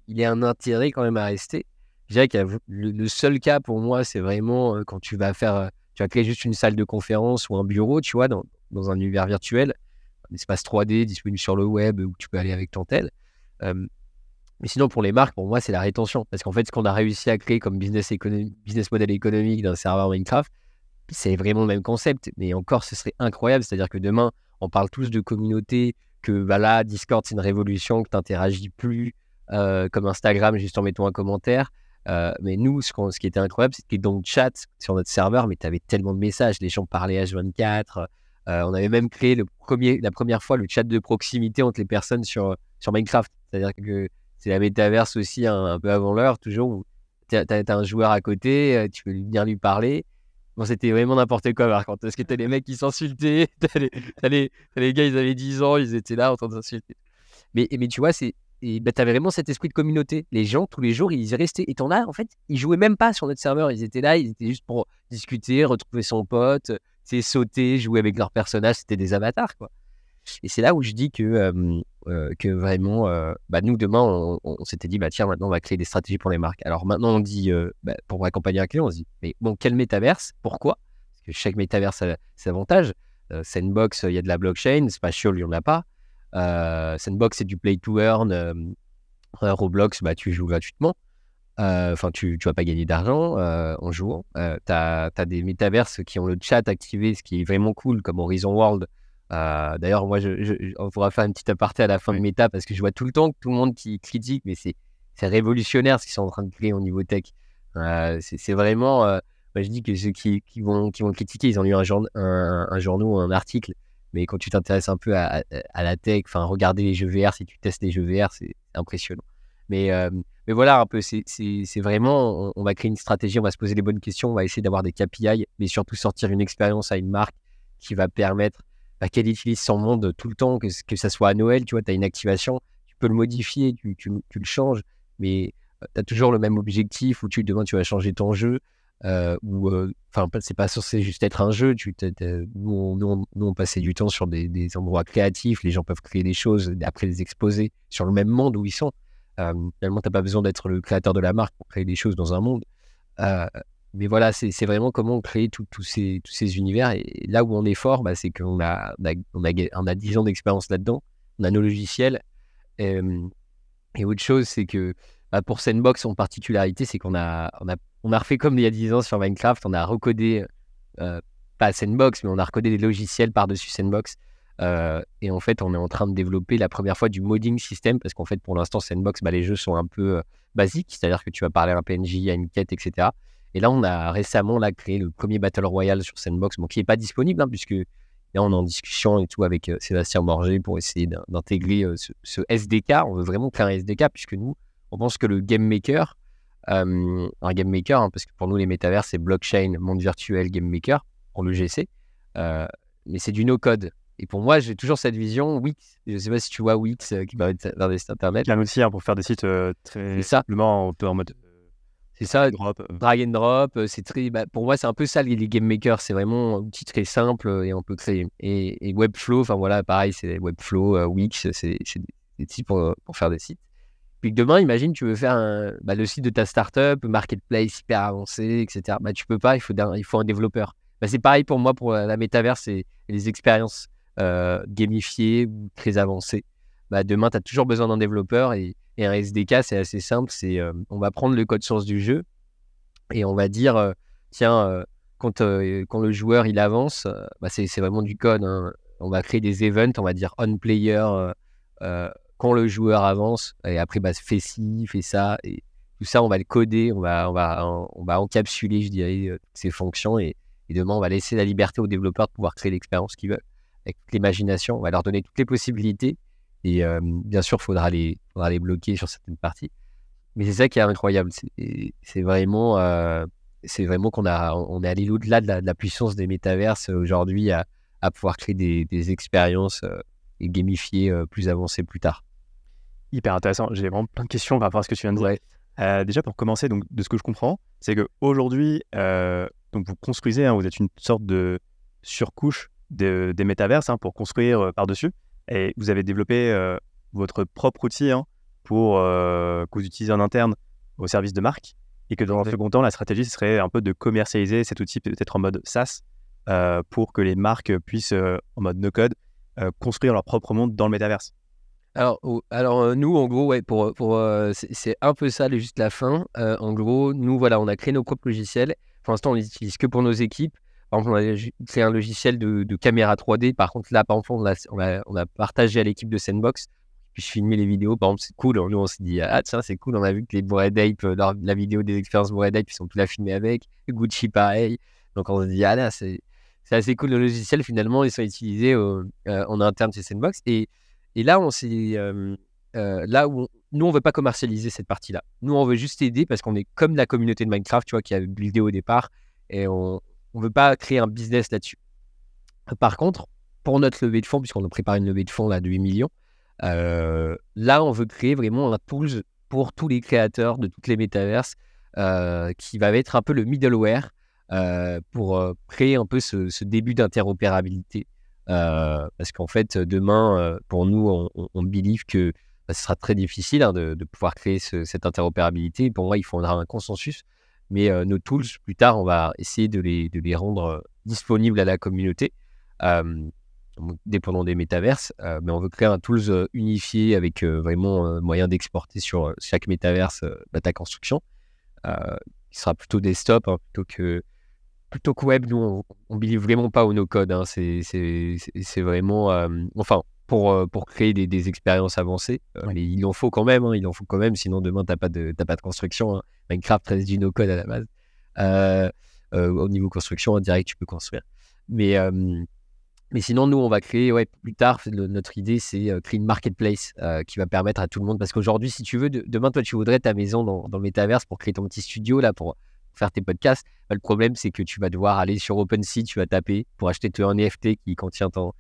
[SPEAKER 2] ait un intérêt quand même à rester. Je dirais que le, seul cas pour moi, c'est vraiment quand tu vas faire, tu vas créer juste une salle de conférence ou un bureau, tu vois, dans, un univers virtuel, espace 3D disponible sur le web où tu peux aller avec ton tel. Mais sinon, pour les marques, pour moi, c'est la rétention. Parce qu'en fait, ce qu'on a réussi à créer comme business, business model économique d'un serveur Minecraft, c'est vraiment le même concept. Mais encore, ce serait incroyable. C'est-à-dire que demain, on parle tous de communauté, que voilà, Discord, c'est une révolution, que tu n'interagis plus euh, comme Instagram, juste en mettant un commentaire. Euh, mais nous, ce, ce, qui était incroyable, c'était dans le chat sur notre serveur, mais tu avais tellement de messages. Les gens parlaient H24. Euh, on avait même créé la première fois le chat de proximité entre les personnes sur, Minecraft. C'est-à-dire que c'est la métaverse aussi un, peu avant l'heure, toujours. Tu as, un joueur à côté, euh, tu peux venir lui parler. Bon, c'était vraiment n'importe quoi par contre, parce que t'as les mecs qui s'insultaient, t'as les, les, les, gars, ils avaient 10 ans, ils étaient là en train de s'insulter. Mais, mais tu vois, c'est, et bah, t'avais vraiment cet esprit de communauté. Les gens, tous les jours, ils restaient. Et t'en as, en fait, ils jouaient même pas sur notre serveur. Ils étaient là, ils étaient juste pour discuter, retrouver son pote, sauter, jouer avec leur personnage. C'était des avatars, quoi. Et c'est là où je dis que, que vraiment, bah, nous, demain, on, s'était dit, bah, tiens, maintenant, on va créer des stratégies pour les marques. Alors maintenant, on dit, bah, pour accompagner un client, on se dit, mais bon, quel métaverse? Pourquoi? Parce que chaque métaverse a ses avantages. Sandbox, il y a de la blockchain. Spatial, il n'y en a pas. Sandbox, c'est du play to earn. Roblox, bah, tu joues gratuitement. Enfin, tu ne vas pas gagner d'argent en jouant. tu as, des métaverses qui ont le chat activé, ce qui est vraiment cool, comme Horizon World, euh, d'ailleurs, moi, je, on pourra faire une petite aparté à la fin de méta parce que je vois tout le temps que tout le monde qui critique, mais c'est révolutionnaire ce qu'ils sont en train de créer au niveau tech. Euh, c'est vraiment. Euh, moi, je dis que ceux qui, qui, vont, qui vont critiquer, ils ont lu un, jour, un, un journal ou un article. Mais quand tu t'intéresses un peu à, à, la tech, enfin, regarder les jeux VR, si tu testes les jeux VR, c'est impressionnant. Mais, mais voilà, un peu, c'est vraiment, on, va créer une stratégie, on va se poser les bonnes questions, on va essayer d'avoir des KPI, mais surtout sortir une expérience à une marque qui va permettre bah, qu'elle utilise son monde tout le temps, que, que ça soit à Noël, tu vois, tu as une activation, tu peux le modifier, tu, tu, le changes, mais euh, tu as toujours le même objectif où tu demain tu vas changer ton jeu. Euh, euh, enfin c'est pas censé juste être un jeu tu nous on, nous, passait du temps sur des, des, endroits créatifs les gens peuvent créer des choses après les exposer sur le même monde où ils sont euh, finalement t'as pas besoin d'être le créateur de la marque pour créer des choses dans un monde euh, mais voilà, c'est vraiment comment créer tous ces, tous ces univers. Et là où on est fort, bah, c'est qu'on a, on a, on a, 10 ans d'expérience là-dedans. On a nos logiciels. Et, et autre chose, c'est que bah, pour Sandbox, en particularité, c'est qu'on a, on a, on a refait comme il y a 10 ans sur Minecraft. On a recodé, euh, pas Sandbox, mais on a recodé des logiciels par-dessus Sandbox. Euh, et en fait, on est en train de développer la première fois du modding système parce qu'en fait, pour l'instant, Sandbox, bah, les jeux sont un peu euh, basiques, c'est-à-dire que tu vas parler à un PNJ, à une quête, etc. Et là, on a récemment là, créé le premier Battle Royale sur Sandbox, qui n'est pas disponible, hein, puisque là, on est en discussion et tout avec euh, Sébastien Morger pour essayer d'intégrer ce, SDK. On veut vraiment créer un SDK, puisque nous, on pense que le Game Maker, un Game Maker, hein, parce que pour nous, les métavers, c'est blockchain, monde virtuel, Game Maker, pour le GC, mais c'est du no-code. Et pour moi, j'ai toujours cette vision, Wix, je ne sais pas si tu vois Wix qui va vers des sites internet.
[SPEAKER 1] A un outil hein, pour faire des sites très simplement en mode
[SPEAKER 2] c'est ça, drop, euh. drag and drop. Euh, c'est très, bah, pour moi, c'est un peu ça les, game makers. C'est vraiment un outil très simple euh, et on peut créer. Et, Webflow, enfin voilà, pareil, c'est Webflow, Wix, c'est des sites pour, pour, faire des sites. Puis demain, imagine, tu veux faire un, bah, le site de ta startup, marketplace hyper avancé, etc. Bah, tu peux pas, il faut, il faut un développeur. Bah, c'est pareil pour moi pour la métaverse et, les expériences gamifiées ou très avancées. Bah, demain, tu as toujours besoin d'un développeur et, un SDK, c'est assez simple. C'est euh, on va prendre le code source du jeu et on va dire euh, tiens, euh, quand, quand le joueur il avance, bah, c'est vraiment du code. Hein. On va créer des events, on va dire on player quand le joueur avance et après bah, fais ci, fais ça et tout ça on va le coder, on va on va on va encapsuler je dirais ces fonctions et, et demain on va laisser la liberté aux développeurs de pouvoir créer l'expérience qu'ils veulent avec l'imagination. On va leur donner toutes les possibilités Et bien sûr, il faudra les, faudra les bloquer sur certaines parties. Mais c'est ça qui est incroyable. C'est vraiment, c'est vraiment qu'on a, on est allé au-delà de, la, puissance des métaverses aujourd'hui à, à, pouvoir créer des, des expériences et gamifier plus avancées plus tard.
[SPEAKER 1] Hyper intéressant. J'ai vraiment plein de questions par rapport à ce que tu viens de dire. déjà, pour commencer, donc, de ce que je comprends, c'est qu'aujourd'hui, donc vous construisez, hein, vous êtes une sorte de surcouche des métaverses hein, pour construire par-dessus. Et vous avez développé votre propre outil hein, pour que vous utilisez en interne au service de marque. Et que dans un second temps, la stratégie ce serait un peu de commercialiser cet outil peut-être en mode SaaS pour que les marques puissent, en mode no-code, construire leur propre monde dans le métaverse.
[SPEAKER 2] Alors, alors nous, en gros, ouais, pour, pour, c'est un peu ça, juste la fin. en gros, nous, voilà, on a créé nos propres logiciels. Pour l'instant, on les utilise que pour nos équipes. Par exemple, on a créé un logiciel de, caméra 3D. Par contre, là, par exemple, on a, on partagé à l'équipe de Sandbox. Puis je filmais les vidéos. Par exemple, c'est cool. Nous, on s'est dit, ah tiens, c'est cool. On a vu que les Bored Ape, euh, la vidéo des expériences Bored Ape, ils sont tous la filmés avec. Gucci, pareil. Donc, on s'est dit, ah là, c'est assez cool. Le logiciel, finalement, ils sont utilisés euh, en interne chez Sandbox. Et, là, on s'est. Euh, là où nous, on veut pas commercialiser cette partie-là. Nous, on veut juste aider parce qu'on est comme la communauté de Minecraft, tu vois, qui a buildé au départ. Et on, on ne veut pas créer un business là-dessus. Par contre, pour notre levée de fonds, puisqu'on a préparé une levée de fonds là, de 8 millions, euh, là, on veut créer vraiment un tool pour tous les créateurs de toutes les métaverses euh, qui va être un peu le middleware euh, pour créer un peu ce, début d'interopérabilité. parce qu'en fait, demain, pour nous, on, on believe que bah, ce sera très difficile hein, de, pouvoir créer cette interopérabilité. Pour moi, il faudra un consensus mais nos tools, plus tard, on va essayer de les, de les rendre disponibles à la communauté, dépendant des métaverses. mais on veut créer un tools unifié avec vraiment moyen d'exporter sur chaque métaverse data construction, qui sera plutôt desktop hein, plutôt que plutôt que web. Nous, on ne believe vraiment pas au no-code. Hein. C'est vraiment. enfin, pour, pour créer des, des expériences avancées. Mais il en faut quand même, hein, il en faut quand même, sinon demain, tu n'as pas, de, pas de construction. Hein. Minecraft reste du no-code à la base. Euh, euh, au niveau construction, en direct, tu peux construire. Mais, mais sinon, nous, on va créer, ouais, plus tard, notre idée, c'est créer une marketplace qui va permettre à tout le monde. Parce qu'aujourd'hui, si tu veux, demain, toi, tu voudrais ta maison dans, dans, le métaverse pour créer ton petit studio, là, pour faire tes podcasts. Bah, le problème, c'est que tu vas devoir aller sur OpenSea, tu vas taper pour acheter ton NFT qui contient ton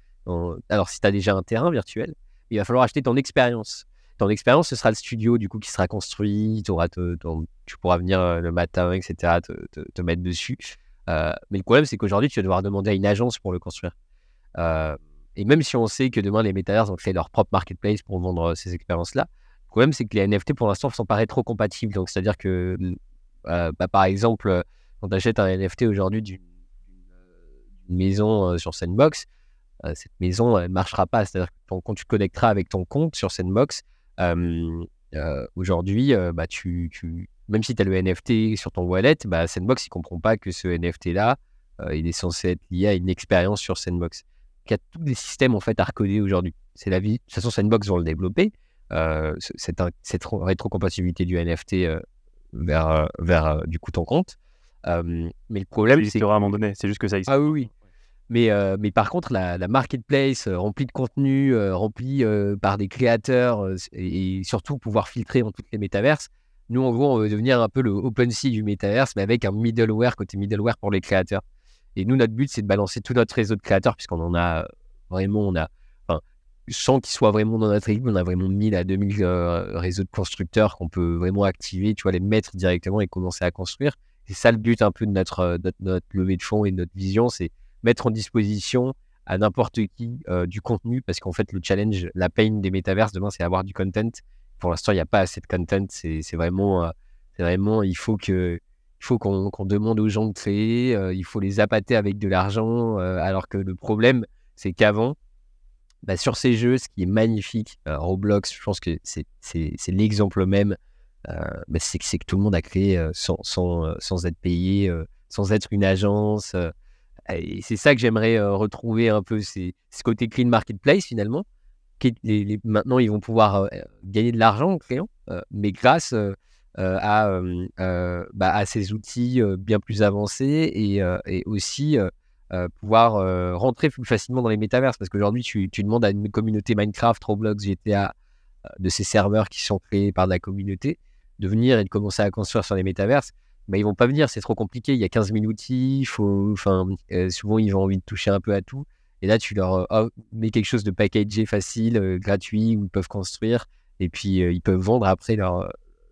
[SPEAKER 2] alors, si tu as déjà un terrain virtuel, il va falloir acheter ton expérience. Ton expérience, ce sera le studio du coup qui sera construit. tu pourras venir euh, le matin, etc., te, mettre dessus. Euh, mais le problème, c'est qu'aujourd'hui, tu vas devoir demander à une agence pour le construire. Euh, et même si on sait que demain, les métavers ont créé leur propre marketplace pour vendre ces expériences-là, le problème, c'est que les NFT, pour l'instant, sont pas rétro-compatibles. Donc, c'est-à-dire que, bah, par exemple, quand tu achètes un NFT aujourd'hui d'une maison sur Sandbox, cette maison, elle ne marchera pas. C'est-à-dire que quand tu connecteras avec ton compte sur Sandbox, aujourd'hui, bah, tu, même si tu as le NFT sur ton wallet, bah, Sandbox, il ne comprend pas que ce NFT-là, il est censé être lié à une expérience sur Sandbox. Il y a tous les systèmes en fait à recoder aujourd'hui. C'est la vie. De toute façon, Sandbox vont le développer. cette, cette rétrocompatibilité du NFT vers, vers du coup ton compte. mais le problème,
[SPEAKER 1] c'est. à un moment donné. C'est juste que ça
[SPEAKER 2] existe. Ah oui, oui. Mais, euh, mais par contre, la, marketplace euh, remplie de contenu, euh, remplie par des créateurs et, surtout pouvoir filtrer en toutes les métaverses, nous, en gros, on veut devenir un peu le OpenSea du métaverse, mais avec un middleware, côté middleware pour les créateurs. Et nous, notre but, c'est de balancer tout notre réseau de créateurs, puisqu'on en a vraiment, on a, sans qu'ils soient vraiment dans notre équipe, on a vraiment 1000 à 2000 réseaux de constructeurs qu'on peut vraiment activer, tu vois, les mettre directement et commencer à construire. C'est ça le but un peu de notre, notre, notre levée de fonds et de notre vision, c'est mettre en disposition à n'importe qui euh, du contenu parce qu'en fait, le challenge, la pain des métaverses demain, c'est avoir du content. Pour l'instant, il n'y a pas assez de content. C'est vraiment, euh, vraiment, il faut que, il faut qu'on demande aux gens de créer. Euh, il faut les appâter avec de l'argent. alors que le problème, c'est qu'avant, bah, sur ces jeux, ce qui est magnifique, Roblox, je pense que c'est l'exemple même. Bah, c'est que tout le monde a créé sans, sans, sans, être payé, sans être une agence. Et c'est ça que j'aimerais retrouver un peu, c'est ce côté clean marketplace finalement. maintenant, ils vont pouvoir gagner de l'argent en créant, mais grâce à, bah, à, ces outils bien plus avancés et, aussi pouvoir rentrer plus facilement dans les métaverses. Parce qu'aujourd'hui, tu, tu, demandes à une communauté Minecraft, Roblox, GTA, de ces serveurs qui sont créés par la communauté, de venir et de commencer à construire sur les métaverses. Bah, ils vont pas venir, c'est trop compliqué. Il y a 15 000 outils, faut, enfin, souvent ils ont envie de toucher un peu à tout. Et là, tu leur oh, mets quelque chose de packagé, facile, gratuit, où ils peuvent construire. Et puis, ils peuvent vendre après leur,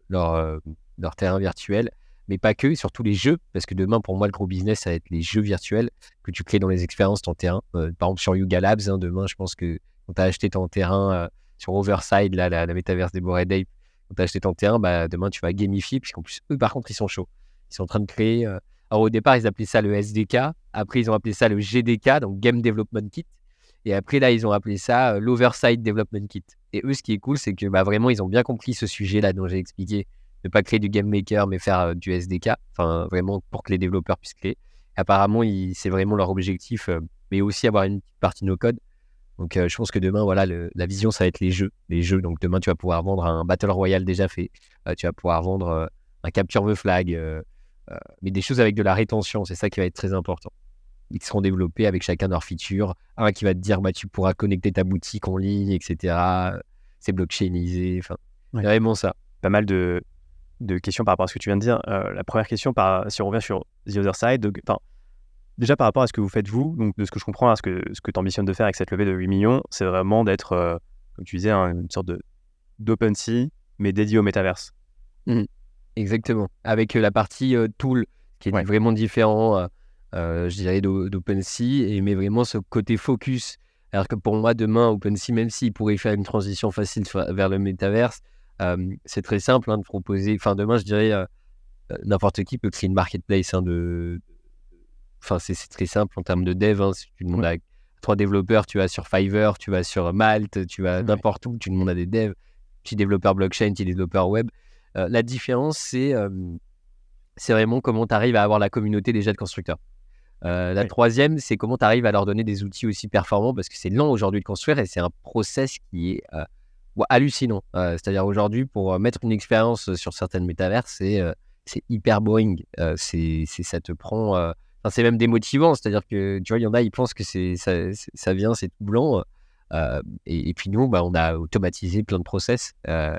[SPEAKER 2] leur, leur terrain virtuel mais pas que, surtout les jeux, parce que demain, pour moi, le gros business, ça va être les jeux virtuels que tu crées dans les expériences, ton terrain. Euh, par exemple, sur Yuga Labs, hein, demain, je pense que quand tu as acheté ton terrain euh, sur Overside, là, la, la métaverse des Bored Ape, quand tu as acheté ton terrain, bah, demain, tu vas gamifier, puisqu'en plus, eux, par contre, ils sont chauds. Ils sont en train de créer. Euh, alors, au départ, ils appelaient ça le SDK. Après, ils ont appelé ça le GDK, donc Game Development Kit. Et après, là, ils ont appelé ça l'Overside Development Kit. Et eux, ce qui est cool, c'est que bah, vraiment, ils ont bien compris ce sujet-là dont j'ai expliqué ne pas créer du game maker, mais faire euh, du SDK, enfin vraiment pour que les développeurs puissent créer. Apparemment, c'est vraiment leur objectif, euh, mais aussi avoir une petite partie no code. Donc, euh, je pense que demain, voilà, la vision, ça va être les jeux. Les jeux. Donc, demain, tu vas pouvoir vendre un Battle Royale déjà fait. tu vas pouvoir vendre un Capture the Flag, mais des choses avec de la rétention. C'est ça qui va être très important. Ils seront développés avec chacun leur feature. Un qui va te dire, bah, tu pourras connecter ta boutique en ligne, etc. C'est blockchainisé. Enfin, vraiment ça.
[SPEAKER 1] Pas mal de, de questions par rapport à ce que tu viens de dire. Euh, la première question, par, si on revient sur The Other Side, déjà par rapport à ce que vous faites vous, donc de ce que je comprends, à ce que, ce que tu ambitionnes de faire avec cette levée de 8 millions, c'est vraiment d'être, euh, comme tu disais, une sorte d'OpenSea, mais dédié au métaverse.
[SPEAKER 2] Mmh. Exactement. Avec euh, la partie tool, qui est vraiment différent, je dirais, d'OpenSea, mais vraiment ce côté focus. Alors que pour moi, demain, OpenSea, même s'il pourrait faire une transition facile vers le métaverse, c'est très simple hein, de proposer. Enfin, demain, je dirais, n'importe qui peut créer une marketplace. Hein, de... Enfin, c'est très simple en termes de dev. Hein. Si tu demandes à trois développeurs, tu vas sur Fiverr, tu vas sur Malte, tu vas n'importe où, tu demandes à des devs, petit développeur blockchain, petit développeur web. La différence, c'est c'est vraiment comment tu arrives à avoir la communauté déjà de constructeurs. la troisième, c'est comment tu arrives à leur donner des outils aussi performants parce que c'est lent aujourd'hui de construire et c'est un process qui est hallucinant. Euh, c'est-à-dire aujourd'hui, pour euh, mettre une expérience sur certaines métaverses, c'est euh, hyper boring. c'est ça te prend. c'est même démotivant. C'est-à-dire que tu vois, il y en a, ils pensent que ça, vient, c'est tout blanc. Et, puis nous, bah, on a automatisé plein de process.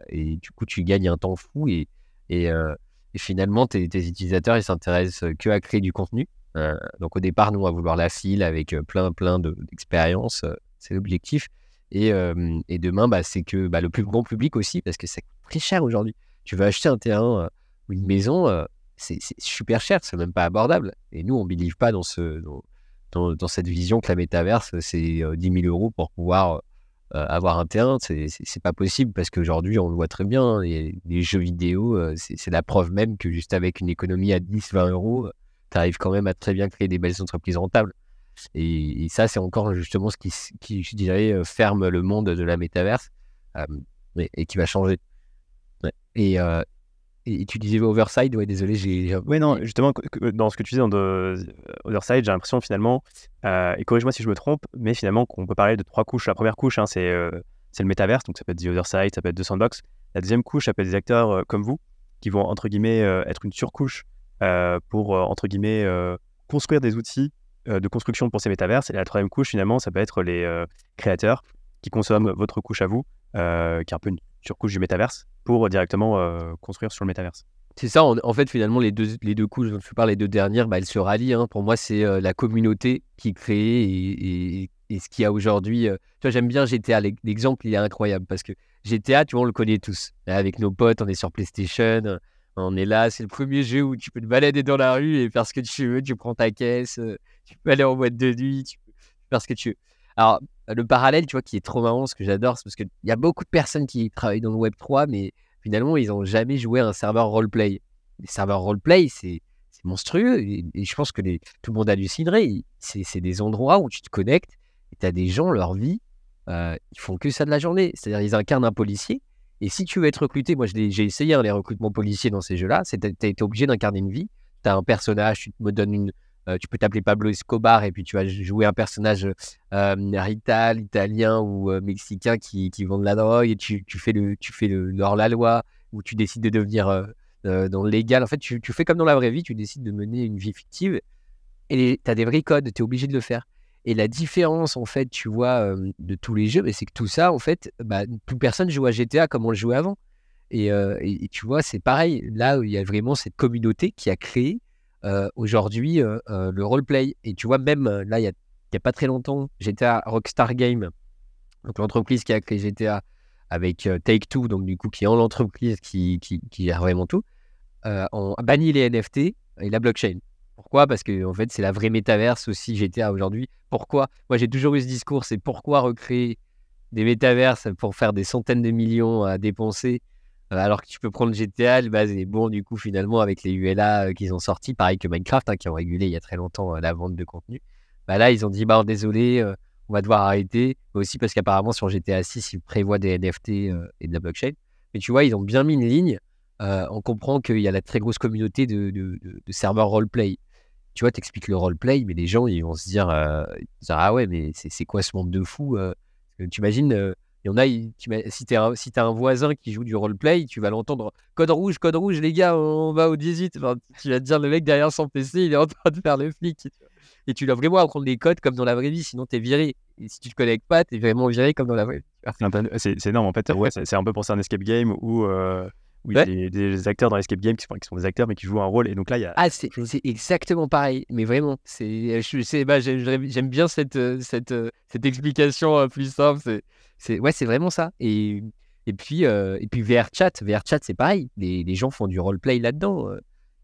[SPEAKER 2] et du coup, tu gagnes un temps fou. Et, et, finalement, tes, utilisateurs, ils s'intéressent que à créer du contenu. donc au départ, nous, va vouloir la file avec plein, plein d'expériences. c'est l'objectif. Et, demain, bah, c'est que bah, le plus grand public aussi, parce que c'est très cher aujourd'hui. Tu veux acheter un terrain ou une maison, c'est super cher, c'est même pas abordable. Et nous, on ne believe pas dans, ce, dans, cette vision que la métaverse, c'est 10 000 euros pour pouvoir avoir un terrain. C'est pas possible parce qu'aujourd'hui, on le voit très bien, les, les jeux vidéo, c'est la preuve même que juste avec une économie à 10-20 euros, tu arrives quand même à très bien créer des belles entreprises rentables. Et, ça, c'est encore justement ce qui, je dirais, euh, ferme le monde de la métaverse et, qui va changer. Et, euh, et, tu disais Overside, ouais, désolé, j'ai.
[SPEAKER 1] Oui, non, justement, dans ce que tu disais dans Overside, j'ai l'impression finalement, euh, et corrige-moi si je me trompe, mais finalement, qu'on peut parler de trois couches. La première couche, hein, c'est c'est le métaverse, donc ça peut être The Other Side, ça peut être The Sandbox. La deuxième couche, ça peut être des acteurs comme vous, qui vont, entre guillemets, être une surcouche pour, entre guillemets, construire des outils euh, de construction pour ces métaverses. Et la troisième couche, finalement, ça peut être les euh, créateurs qui consomment votre couche à vous, euh, qui est un peu une surcouche du métaverse, pour directement construire sur le métaverse.
[SPEAKER 2] C'est ça, en, fait, finalement, les deux, les deux couches dont je parle, les deux dernières, bah, elles se rallient. Hein. Pour moi, c'est la communauté qui crée et, et, ce qu'il y a aujourd'hui. tu vois, j'aime bien GTA, l'exemple, il est incroyable parce que GTA, tu vois, on le connaît tous. Avec nos potes, on est sur PlayStation, on est là, c'est le premier jeu où tu peux te balader dans la rue et faire ce que tu veux, tu prends ta caisse, tu peux aller en boîte de nuit, tu peux faire ce que tu veux. Alors, le parallèle, tu vois, qui est trop marrant, ce que j'adore, c'est parce qu'il y a beaucoup de personnes qui travaillent dans le Web 3, mais finalement, ils n'ont jamais joué à un serveur roleplay. Les serveurs roleplay, c'est monstrueux. Et, je pense que tout le monde hallucinerait. C'est des endroits où tu te connectes et tu as des gens, leur vie, euh, ils font que ça de la journée. C'est-à-dire, ils incarnent un policier. Et si tu veux être recruté, moi j'ai essayé hein, les recrutements policiers dans ces jeux-là, tu as été obligé d'incarner une vie. Tu as un personnage, tu me donnes une, euh, tu peux t'appeler Pablo Escobar et puis tu vas jouer un personnage euh, rital, italien ou euh, mexicain qui, qui vend de la drogue et tu, tu fais le tu fais le la loi ou tu décides de devenir dans le légal. En fait, tu, tu, fais comme dans la vraie vie, tu décides de mener une vie fictive Et tu as des vrais codes, tu es obligé de le faire. Et la différence, en fait, tu vois, de tous les jeux, c'est que tout ça, en fait, bah, plus personne joue à GTA comme on le jouait avant. Et, tu vois, c'est pareil. Là, il y a vraiment cette communauté qui a créé aujourd'hui le roleplay. Et tu vois, même là, il n'y a, pas très longtemps, GTA Rockstar Game, donc l'entreprise qui a créé GTA avec Take-Two, donc du coup, qui est en l'entreprise qui, qui, gère vraiment tout, ont banni les NFT et la blockchain. Pourquoi? Parce que en fait, c'est la vraie métaverse aussi GTA aujourd'hui. Pourquoi? Moi, j'ai toujours eu ce discours, c'est pourquoi recréer des métaverses pour faire des centaines de millions à dépenser euh, alors que tu peux prendre GTA, le base est bon du coup finalement avec les ULA euh, qu'ils ont sortis, pareil que Minecraft hein, qui ont régulé il y a très longtemps euh, la vente de contenu. Bah là, ils ont dit bah désolé, on va devoir arrêter, mais aussi parce qu'apparemment sur GTA 6, ils prévoient des NFT et de la blockchain. Mais tu vois, ils ont bien mis une ligne. on comprend qu'il y a la très grosse communauté de, serveurs roleplay tu vois, t'expliques le roleplay, mais les gens, ils vont se dire, euh, ah ouais, mais c'est quoi ce monde de fou euh, Tu imagines, euh, il a, si tu un voisin qui joue du roleplay, tu vas l'entendre, code rouge, code rouge, les gars, on va au 18. tu vas te dire, le mec derrière son PC, il est en train de faire le flic. Et tu dois vraiment apprendre les codes comme dans la vraie vie, sinon t'es viré. Et si tu te connectes pas, t'es vraiment viré comme dans la vraie
[SPEAKER 1] vie. C'est énorme, en fait. C'est un peu pour ça un escape game où oui, des, acteurs dans Escape Game qui sont, qui sont, des acteurs mais qui jouent un rôle. Et donc là, il y a.
[SPEAKER 2] Ah, c'est exactement pareil, mais vraiment. c'est bah, J'aime bien cette, euh, cette, euh, cette explication euh, plus simple. C'est ouais, c'est vraiment ça. Et, et, puis, et puis VRChat, VRChat, c'est pareil. Les, les, gens font du roleplay là-dedans.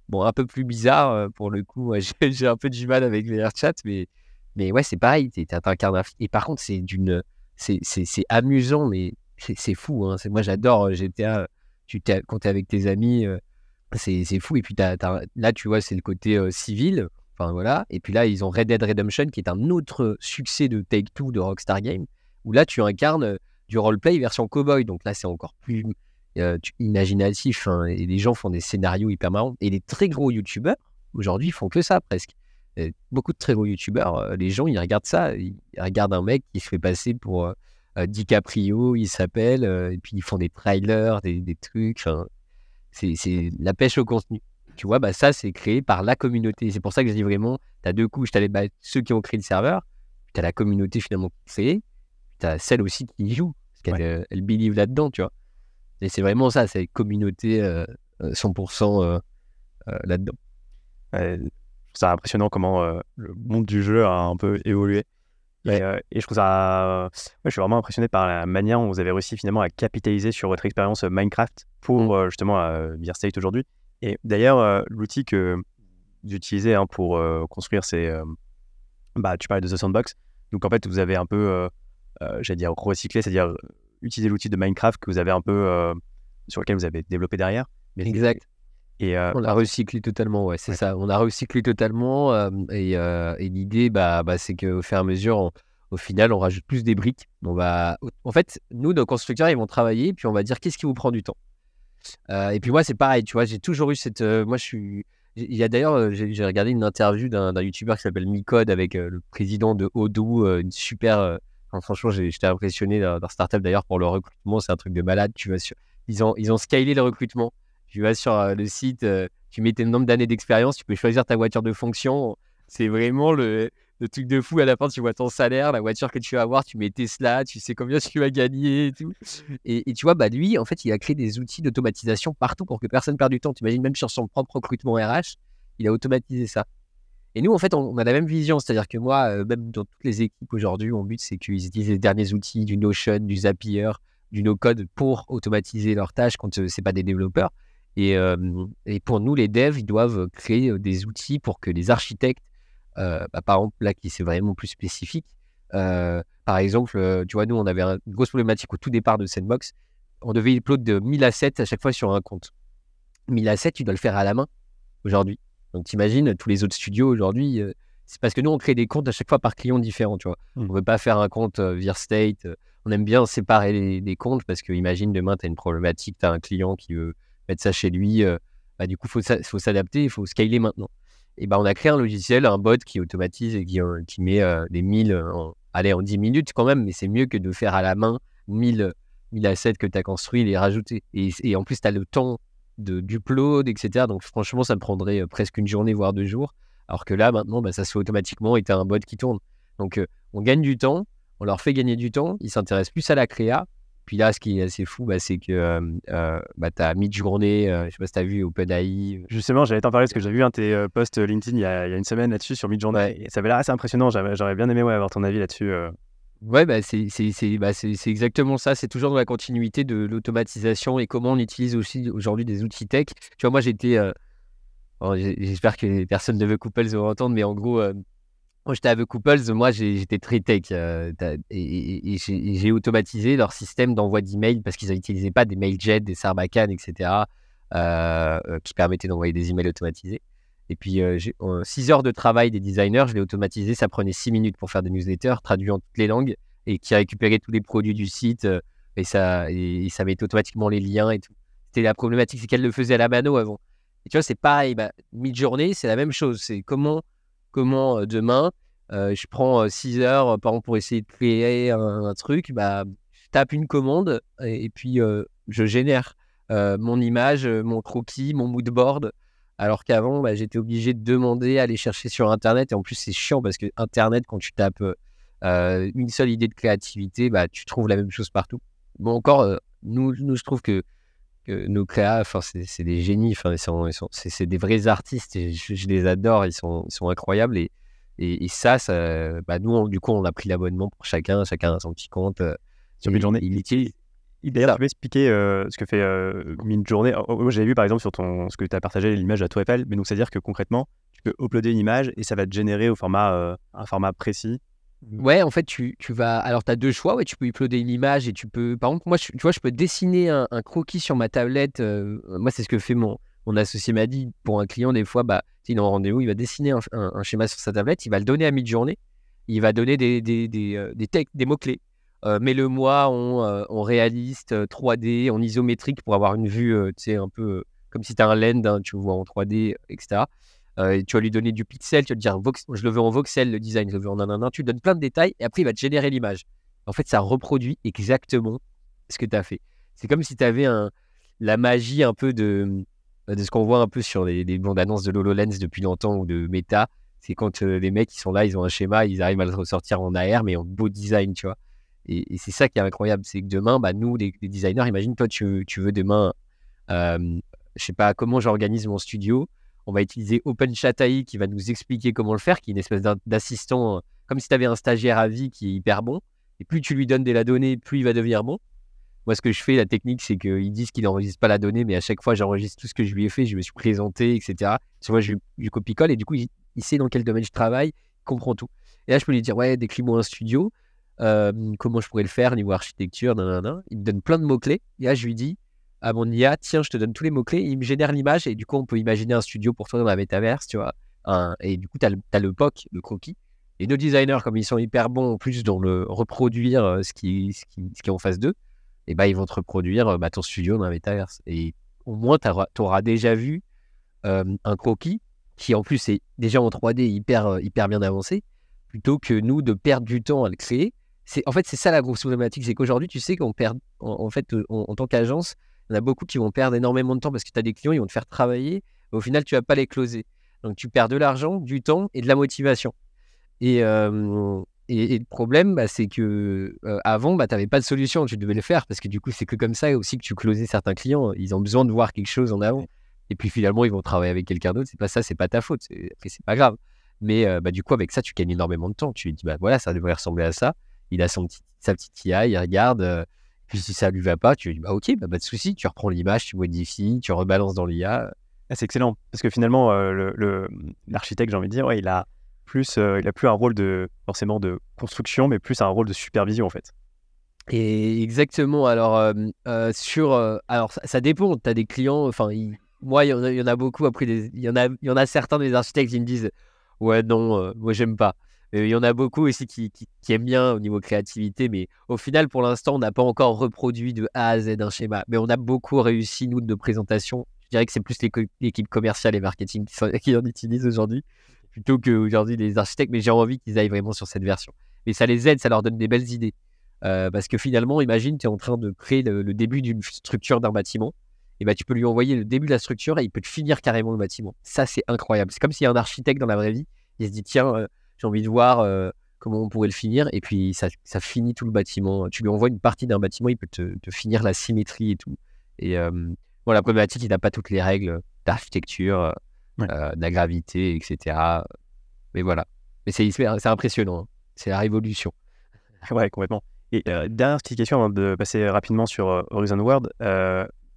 [SPEAKER 2] Bon, un peu plus bizarre pour le coup. J'ai un peu du mal avec VRChat, mais, mais ouais, c'est pareil. Et par contre, c'est d'une. C'est amusant, mais c'est fou. Hein. Moi, j'adore GTA tu quand tu es avec tes amis, c'est fou. Et puis là, tu vois, c'est le côté civil. Enfin voilà. Et puis là, ils ont Red Dead Redemption, qui est un autre succès de Take-Two de Rockstar Games, où là, tu incarnes du roleplay version cowboy. Donc là, c'est encore plus imaginatif. Hein, et les gens font des scénarios hyper marrants. Et les très gros youtubeurs, aujourd'hui, font que ça presque. beaucoup de très gros youtubeurs, les gens, ils regardent ça. Ils regardent un mec qui se fait passer pour euh, DiCaprio, il s'appelle, euh, et puis ils font des trailers, des, trucs. C'est la pêche au contenu. Tu vois, bah, ça, c'est créé par la communauté. C'est pour ça que je dis vraiment, tu as deux couches. Tu as bah, ceux qui ont créé le serveur, tu as la communauté finalement qui créé, tu as celle aussi qui y joue, parce qu'elle elle believe là-dedans, tu vois. Et c'est vraiment ça, c'est communauté 100% euh, là-dedans.
[SPEAKER 1] c'est impressionnant comment le monde du jeu a un peu évolué. Euh, et, je trouve ça. je suis vraiment impressionné par la manière dont vous avez réussi finalement à capitaliser sur votre expérience euh, Minecraft pour mmh. euh, justement euh, State aujourd'hui. Et d'ailleurs, l'outil que vous utilisez hein, pour construire ces. bah, tu parlais de The Sandbox. Donc en fait, vous avez un peu, j'allais dire, recyclé, c'est-à-dire utiliser l'outil de Minecraft que vous avez un peu. sur lequel vous avez développé derrière.
[SPEAKER 2] exact. Et on a recyclé totalement, ouais, c'est ça. On a recyclé totalement. et, l'idée, bah, bah, c'est qu'au fur et à mesure, au final, on rajoute plus des briques. On va, en fait, nous, nos constructeurs, ils vont travailler, puis on va dire qu'est-ce qui vous prend du temps? et puis moi, c'est pareil, tu vois, j'ai toujours eu cette. moi, je suis. Il y a d'ailleurs, j'ai regardé une interview d'un YouTuber qui s'appelle Micode avec le président de Odoo, une super. franchement, j'étais impressionné dans leur startup d'ailleurs pour le recrutement, c'est un truc de malade. Tu vois, sur, ils ont, ils ont scalé le recrutement tu vas sur euh, le site, euh, tu mets tes nombre d'années d'expérience, tu peux choisir ta voiture de fonction. C'est vraiment le, truc de fou. À la fin, tu vois ton salaire, la voiture que tu vas avoir, tu mets Tesla, tu sais combien tu vas gagner et tout. Et, tu vois, bah, lui, en fait, il a créé des outils d'automatisation partout pour que personne perde du temps. Tu imagines, même sur son propre recrutement RH, il a automatisé ça. Et nous, en fait, on, a la même vision. C'est-à-dire que moi, euh, même dans toutes les équipes aujourd'hui, mon but, c'est qu'ils utilisent les derniers outils du Notion, du Zapier, du NoCode pour automatiser leurs tâches quand ce n'est pas des développeurs. Et, et, pour nous, les devs, ils doivent créer des outils pour que les architectes, bah, par exemple, là qui c'est vraiment plus spécifique, par exemple, tu vois, nous, on avait une grosse problématique au tout départ de Sandbox. On devait upload de 1000 assets à chaque fois sur un compte. 1000 assets, tu dois le faire à la main aujourd'hui. Donc, t'imagines, tous les autres studios aujourd'hui, c'est parce que nous, on crée des comptes à chaque fois par client différent, tu vois. Mmh. On ne veut pas faire un compte via State. On aime bien séparer les, les comptes parce que, imagine, demain, tu as une problématique, tu as un client qui veut mettre ça chez lui. Euh, bah, du coup, il faut, s'adapter, il faut scaler maintenant. Et bah, on a créé un logiciel, un bot qui automatise et qui, euh, qui met euh, des 1000, en, allez, en 10 minutes quand même, mais c'est mieux que de faire à la main 1000, 1000 assets que tu as construits les rajouter. Et, en plus, tu as le temps de, d'upload, etc. Donc franchement, ça me prendrait presque une journée, voire deux jours. Alors que là, maintenant, bah, ça se fait automatiquement et tu as un bot qui tourne. Donc, on gagne du temps, on leur fait gagner du temps, ils s'intéressent plus à la créa. Puis là, ce qui est assez fou, bah, c'est que bah, tu as mid-journée, je sais pas si tu as vu OpenAI.
[SPEAKER 1] Justement, j'allais t'en parler parce que j'ai vu un de tes posts LinkedIn il y, a, une semaine là-dessus sur mid-journée. Et ça avait l'air assez impressionnant. J'aurais bien aimé avoir ton avis là-dessus.
[SPEAKER 2] Ouais, bah, c'est bah, exactement ça. C'est toujours dans la continuité de l'automatisation et comment on utilise aussi aujourd'hui des outils tech. Tu vois, moi, j'étais. J'espère que les personnes de The Couples vont entendre, mais en gros, quand j'étais avec Couples, moi, j'étais très tech et, j'ai automatisé leur système d'envoi d'emails parce qu'ils n'utilisaient pas des mailjet, des Sarbacane, etc., qui permettaient d'envoyer des emails automatisés. Et puis, 6 heures de travail des designers, je l'ai automatisé. Ça prenait 6 minutes pour faire des newsletters traduits en toutes les langues et qui récupérait tous les produits du site et ça, et, mettait automatiquement les liens et tout. C'était la problématique, c'est qu'elle le faisait à la mano avant. Et tu vois, c'est pareil, bah, mid-journée, c'est la même chose. C'est comment, comment demain, je prends 6 heures, par exemple, pour essayer de créer un, truc, bah, je tape une commande et, puis je génère mon image, mon croquis, mon mood board alors qu'avant, bah, j'étais obligé de demander, aller chercher sur Internet. Et en plus, c'est chiant parce que Internet, quand tu tapes euh, une seule idée de créativité, bah, tu trouves la même chose partout. Bon, encore, nous, nous, je trouve que, nos créas, c'est des génies, c'est des vrais artistes et je, les adore, ils sont, ils sont incroyables. Et, et, ça, ça bah, nous, du coup, on a pris l'abonnement pour chacun, chacun a son petit compte. Euh,
[SPEAKER 1] sur une journée. Il utilise D'ailleurs, tu peux expliquer euh, ce que fait euh, Midjourney oh, Moi, j'avais vu par exemple sur ton, ce que tu as partagé, l'image à Tour Eiffel, mais donc c'est-à-dire que concrètement, tu peux uploader une image et ça va te générer au format, euh, un format précis.
[SPEAKER 2] Ouais, en fait, tu, tu vas. Alors, tu as deux choix. Ouais, tu peux uploader une image et tu peux. Par exemple, moi, tu vois, je peux dessiner un, croquis sur ma tablette. moi, c'est ce que fait mon, mon associé m'a dit pour un client. Des fois, bah, il est en rendez-vous, il va dessiner un, schéma sur sa tablette, il va le donner à Midjourney, il va donner des, des, des, des, des mots-clés. Euh, mets-le-moi en, euh, en, réaliste, 3D, euh, en isométrique pour avoir une vue, tu sais, un peu comme si tu as un lens, hein, tu vois en 3D, etc. et tu vas lui donner du pixel, tu vas te dire, je le veux en voxel, le design, je le veux en nanana. Tu lui donnes plein de détails et après, il va te générer l'image. En fait, ça reproduit exactement ce que tu as fait. C'est comme si tu avais la magie un peu de, de ce qu'on voit un peu sur les, les bandes annonces de HoloLens depuis longtemps ou de Meta. C'est quand les mecs, ils sont là, ils ont un schéma, ils arrivent à le ressortir en AR, mais en beau design, tu vois. Et, c'est ça qui est incroyable, c'est que demain, bah, nous, les, designers, imagine toi, tu, veux demain, euh, je sais pas comment j'organise mon studio. On va utiliser OpenChat qui va nous expliquer comment le faire, qui est une espèce d'assistant, comme si tu avais un stagiaire à vie qui est hyper bon. Et plus tu lui donnes de la donnée, plus il va devenir bon. Moi, ce que je fais, la technique, c'est qu'ils disent qu'ils n'enregistrent pas la donnée, mais à chaque fois, j'enregistre tout ce que je lui ai fait, je me suis présenté, etc. Tu vois, je, je copie-colle et du coup, il, sait dans quel domaine je travaille, il comprend tout. Et là, je peux lui dire, ouais, décris-moi un studio comment je pourrais le faire niveau architecture, Il me donne plein de mots-clés. Et là, je lui dis à mon IA, tiens, je te donne tous les mots-clés. Il me génère l'image et du coup, on peut imaginer un studio pour toi dans la métaverse, tu vois. et du coup, tu as, le POC, le croquis. Et nos designers, comme ils sont hyper bons en plus dans le reproduire ce qui, ce qui, ce qui est en phase 2, et bah, ils vont te reproduire bah, ton studio dans la métaverse. Et au moins, tu auras, déjà vu un croquis qui en plus est déjà en 3D hyper, hyper bien avancé, plutôt que nous de perdre du temps à le créer en fait c'est ça la grosse problématique, c'est qu'aujourd'hui tu sais qu'on perd en, fait euh, en, tant qu'agence, il y en a beaucoup qui vont perdre énormément de temps parce que tu as des clients, ils vont te faire travailler, au final tu vas pas les closer. Donc tu perds de l'argent, du temps et de la motivation. Et, et, le problème, bah, c'est que euh, avant, bah, tu n'avais pas de solution, tu devais le faire parce que du coup, c'est que comme ça aussi que tu closais certains clients. Ils ont besoin de voir quelque chose en avant. Et puis finalement, ils vont travailler avec quelqu'un d'autre. C'est pas ça, c'est pas ta faute. Après, c'est pas grave. Mais euh, bah, du coup, avec ça, tu gagnes énormément de temps. Tu dis, bah voilà, ça devrait ressembler à ça il a son petit, sa petite IA, il regarde. Euh, puis si ça lui va pas, tu lui dis bah ok, bah, pas de souci, tu reprends l'image, tu modifies, tu rebalances dans l'IA.
[SPEAKER 1] Ah, c'est excellent parce que finalement euh, l'architecte, j'ai envie de dire, ouais, il a plus, euh, il a plus un rôle de forcément de construction, mais plus un rôle de supervision en fait.
[SPEAKER 2] Et exactement. Alors sur, alors ça, dépend. Tu as des clients. Enfin, moi, il y, en a beaucoup. Après, il y en a, il y en a certains des architectes qui me disent, ouais, non, moi j'aime pas. Il y en a beaucoup aussi qui, aiment bien au niveau créativité, mais au final, pour l'instant, on n'a pas encore reproduit de A à Z un schéma. Mais on a beaucoup réussi, nous, de nos présentations. Je dirais que c'est plus l'équipe commerciale et marketing qui, en utilisent aujourd'hui, plutôt qu'aujourd'hui les architectes. Mais j'ai envie qu'ils aillent vraiment sur cette version. Mais ça les aide, ça leur donne des belles idées. Euh, parce que finalement, imagine, tu es en train de créer le, début d'une structure d'un bâtiment. et bah, tu peux lui envoyer le début de la structure et il peut te finir carrément le bâtiment. Ça, c'est incroyable. C'est comme s'il y a un architecte dans la vraie vie, il se dit tiens, euh, j'ai envie de voir euh, comment on pourrait le finir, et puis ça, ça, finit tout le bâtiment. Tu lui envoies une partie d'un bâtiment, il peut te, te, finir la symétrie et tout. Et bon, la problématique, il n'a pas toutes les règles d'architecture, de la gravité, etc. Mais voilà. Mais c'est impressionnant. Hein. C'est la révolution.
[SPEAKER 3] Ouais, complètement. Et dernière petite question avant de passer rapidement sur Horizon World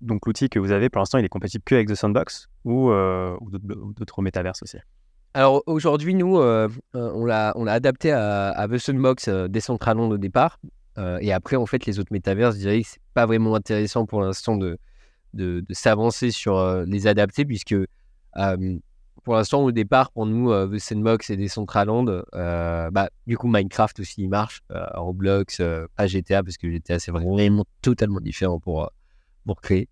[SPEAKER 3] donc l'outil que vous avez pour l'instant, il est compatible que avec The Sandbox ou, euh, d'autres métaverses aussi?
[SPEAKER 2] Alors aujourd'hui, nous, euh, euh, on l'a adapté à, The Sandbox Decentraland au départ. et après, en fait, les autres métaverses, je dirais que c'est pas vraiment intéressant pour l'instant de, de, s'avancer sur les adapter, puisque pour l'instant, au départ, pour nous, The Sandbox et Decentraland, bah, du coup, Minecraft aussi, il marche. Roblox, pas GTA, parce que GTA, c'est vraiment totalement différent pour pour créer.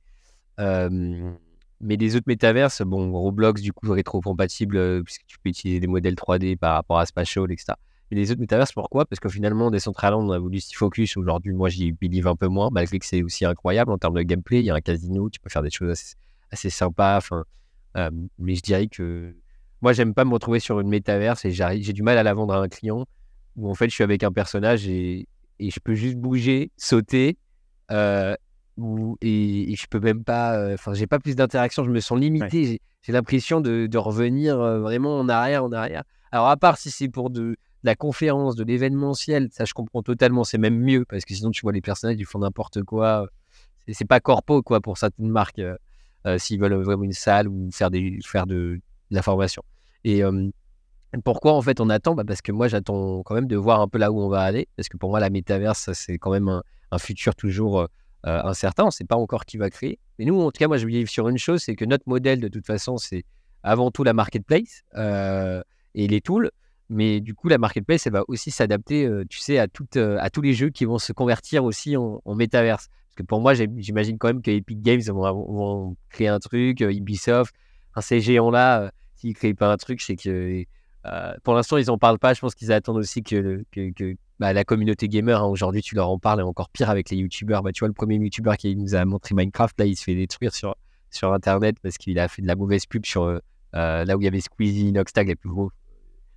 [SPEAKER 2] Mais les autres métaverses, bon, Roblox, du coup, rétro-compatible, puisque tu peux utiliser des modèles 3D par rapport à Spatial, etc. Mais les autres métaverses, pourquoi? Parce que finalement, Decentraland, on a voulu s'y focus. Aujourd'hui, moi, j'y believe un peu moins, malgré que c'est aussi incroyable en termes de gameplay. Il y a un casino, tu peux faire des choses assez, sympas. Enfin, mais je dirais que moi, j'aime pas me retrouver sur une métaverse et j'ai du mal à la vendre à un client où en fait, je suis avec un personnage et, et je peux juste bouger, sauter euh, et, je peux même pas, enfin, j'ai pas plus d'interaction, je me sens limité. J'ai l'impression de, de, revenir vraiment en arrière, en arrière. Alors, à part si c'est pour de, la conférence, de l'événementiel, ça je comprends totalement, c'est même mieux parce que sinon tu vois les personnages, ils font n'importe quoi. C'est pas corpo quoi pour certaines marques s'ils veulent vraiment une salle ou faire, des, faire de, la formation. Et pourquoi en fait on attend? Bah Parce que moi j'attends quand même de voir un peu là où on va aller. Parce que pour moi la métaverse c'est quand même un, un futur toujours euh, incertain. On ne sait pas encore qui va créer. Mais nous, en tout cas, moi, je vivre sur une chose, c'est que notre modèle, de toute façon, c'est avant tout la marketplace euh, et les tools. Mais du coup, la marketplace, elle va aussi s'adapter, euh, tu sais, à, tous les jeux qui vont se convertir aussi en, en métaverse. Parce que pour moi, j'imagine quand même que Epic Games vont, créer un truc, Ubisoft, ces géants-là, s'ils ne créent pas un truc, c'est que pour l'instant, ils n'en parlent pas. Je pense qu'ils attendent aussi que, bah, la communauté gamer, hein, aujourd'hui, tu leur en parles, et encore pire avec les youtubeurs. Bah, tu vois, le premier youtubeur qui nous a montré Minecraft, là, il se fait détruire sur, sur Internet parce qu'il a fait de la mauvaise pub sur euh, euh, là où il y avait Squeezie, Inoxtag, les plus gros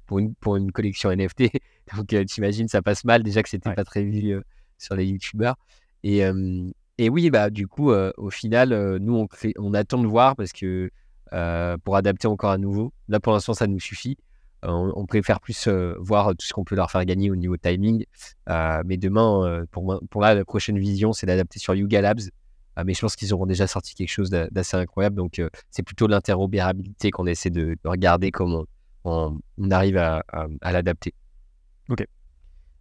[SPEAKER 2] pour une, pour une collection NFT. Donc, euh, t'imagines, ça passe mal. Déjà que c'était pas très vu sur les youtubeurs. Et, et oui, bah, du coup, au final, nous, on, on attend de voir parce que pour adapter encore à nouveau, là, pour l'instant, ça nous suffit. Euh, on, préfère plus euh, voir tout ce qu'on peut leur faire gagner au niveau timing. Euh, mais demain, pour, moi, pour là, la prochaine vision, c'est d'adapter sur Yuga Labs. mais je pense qu'ils auront déjà sorti quelque chose d'assez incroyable. Donc, c'est plutôt l'interopérabilité qu'on essaie de, regarder comment on, arrive à, l'adapter.
[SPEAKER 3] Ok.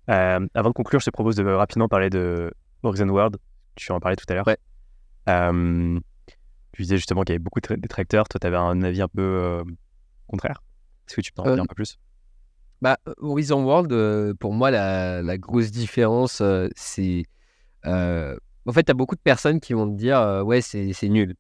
[SPEAKER 3] avant de conclure, je te propose de rapidement parler de Horizon World. Tu en parlais tout à l'heure.
[SPEAKER 2] Ouais.
[SPEAKER 3] tu disais justement qu'il y avait beaucoup de détracteurs. Toi, tu avais un avis un peu contraire? Est-ce que tu peux en dire un peu plus?
[SPEAKER 2] bah, Horizon World, euh, pour moi, la, grosse différence, euh, c'est. Euh, en fait, tu as beaucoup de personnes qui vont te dire Ouais, c'est nul.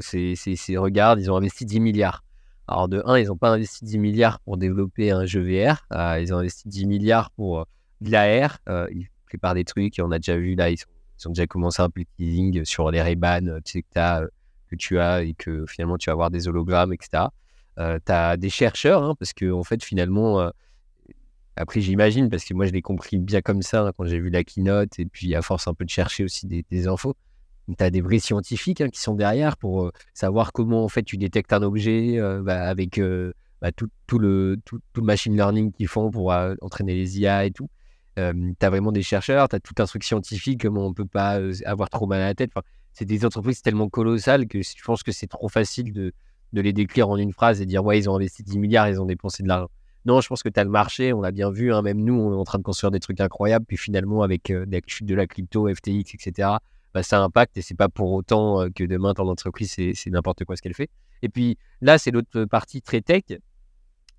[SPEAKER 2] c'est regarde, ils ont investi 10 milliards. Alors, de 1, ils n'ont pas investi 10 milliards pour développer un jeu VR. ils ont investi 10 milliards pour de l'AR. ils préparent des trucs, on a déjà vu là, ils, ont déjà commencé un peu de teasing sur les Ray-Ban tu sais, que, que tu as et que finalement tu vas avoir des hologrammes, etc. Euh, tu as des chercheurs, hein, parce que en fait, finalement, euh, après, j'imagine, parce que moi, je l'ai compris bien comme ça hein, quand j'ai vu la keynote, et puis à force un peu de chercher aussi des, infos. Tu as des vrais scientifiques hein, qui sont derrière pour euh, savoir comment en fait tu détectes un objet bah, avec bah, tout, le, tout, machine learning qu'ils font pour entraîner les IA et tout. tu as vraiment des chercheurs, tu as tout un truc scientifique, comment on peut pas avoir trop mal à la tête. C'est des entreprises tellement colossales que je pense que c'est trop facile de, de les décrire en une phrase et dire ouais, ils ont investi 10 milliards, ils ont dépensé de l'argent. Non, je pense que tu as le marché, on l'a bien vu, hein, même nous, on est en train de construire des trucs incroyables, puis finalement, avec euh, la chute de la crypto, FTX, etc., bah, ça impacte et c'est pas pour autant euh, que demain, ton entreprise, c'est n'importe quoi ce qu'elle fait. Et puis là, c'est l'autre partie très tech.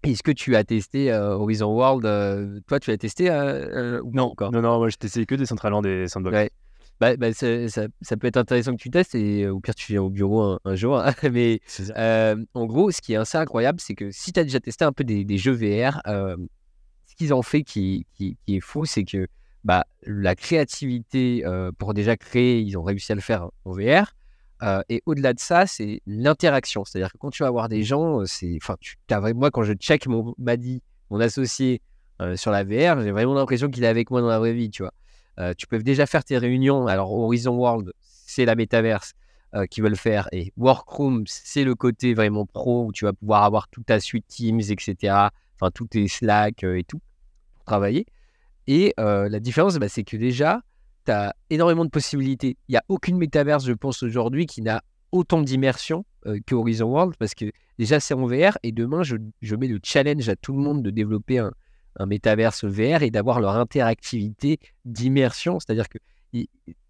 [SPEAKER 2] Est-ce que tu as testé euh, Horizon World Toi, tu as testé
[SPEAKER 3] Non, encore? Non, non, moi, j'ai testé que des Centraland des Sandbox.
[SPEAKER 2] Bah, bah ça, ça, peut être intéressant que tu testes et au pire tu viens au bureau un, jour. Hein. Mais en gros, ce qui est assez incroyable, c'est que si tu as déjà testé un peu des, des jeux VR, ce qu'ils ont fait qui, qui, qui est fou, c'est que bah, la créativité pour déjà créer, ils ont réussi à le faire en VR. et au-delà de ça, c'est l'interaction. C'est-à-dire que quand tu vas voir des gens, c'est, enfin, tu, moi quand je check mon mon associé sur la VR, j'ai vraiment l'impression qu'il est avec moi dans la vraie vie, tu vois. Tu peux déjà faire tes réunions. Alors Horizon World, c'est la métaverse qui veut le faire, et Workroom, c'est le côté vraiment pro où tu vas pouvoir avoir toute ta suite Teams, etc. Enfin, tout tes Slack et tout pour travailler. Et la différence, bah, c'est que déjà, tu as énormément de possibilités. Il n'y a aucune métaverse, je pense, aujourd'hui qui n'a autant d'immersion que Horizon World parce que déjà, c'est en VR et demain, je, mets le challenge à tout le monde de développer un, un métaverse VR et d'avoir leur interactivité d'immersion. C'est-à-dire que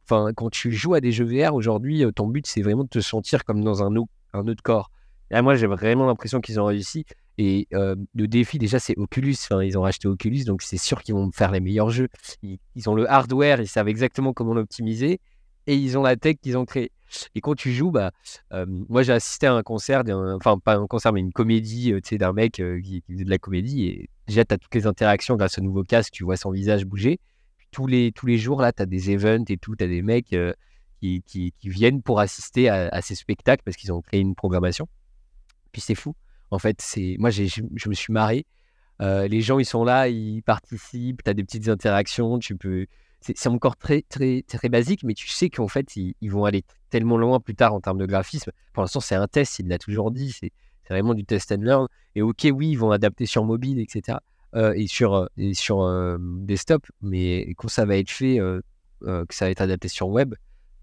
[SPEAKER 2] quand tu joues à des jeux VR aujourd'hui, ton but, c'est vraiment de te sentir comme dans un, un autre corps. Moi, j'ai vraiment l'impression qu'ils ont réussi. Et le défi, déjà, c'est Oculus. Enfin, ils ont racheté Oculus, donc c'est sûr qu'ils vont faire les meilleurs jeux. Ils, ont le hardware, ils savent exactement comment l'optimiser. Et ils ont la tech qu'ils ont créée. Et quand tu joues, bah, moi, j'ai assisté à un concert, enfin, pas un concert, mais une comédie d'un mec qui, faisait de la comédie. Et déjà, tu as toutes les interactions grâce au nouveau casque, tu vois son visage bouger. tous, les, tous les jours, là, tu as des events et tout, tu as des mecs qui, qui, viennent pour assister à, ces spectacles parce qu'ils ont créé une programmation. Puis c'est fou. En fait, c'est moi, je me suis marré. les gens, ils sont là, ils participent, tu as des petites interactions, tu peux. C'est encore très, très, très basique, mais tu sais qu'en fait, ils, vont aller tellement loin plus tard en termes de graphisme. Pour l'instant, c'est un test, il l'a toujours dit, c'est vraiment du test and learn. Et ok, oui, ils vont adapter sur mobile, etc. et sur, et sur desktop, mais quand ça va être fait, que ça va être adapté sur web,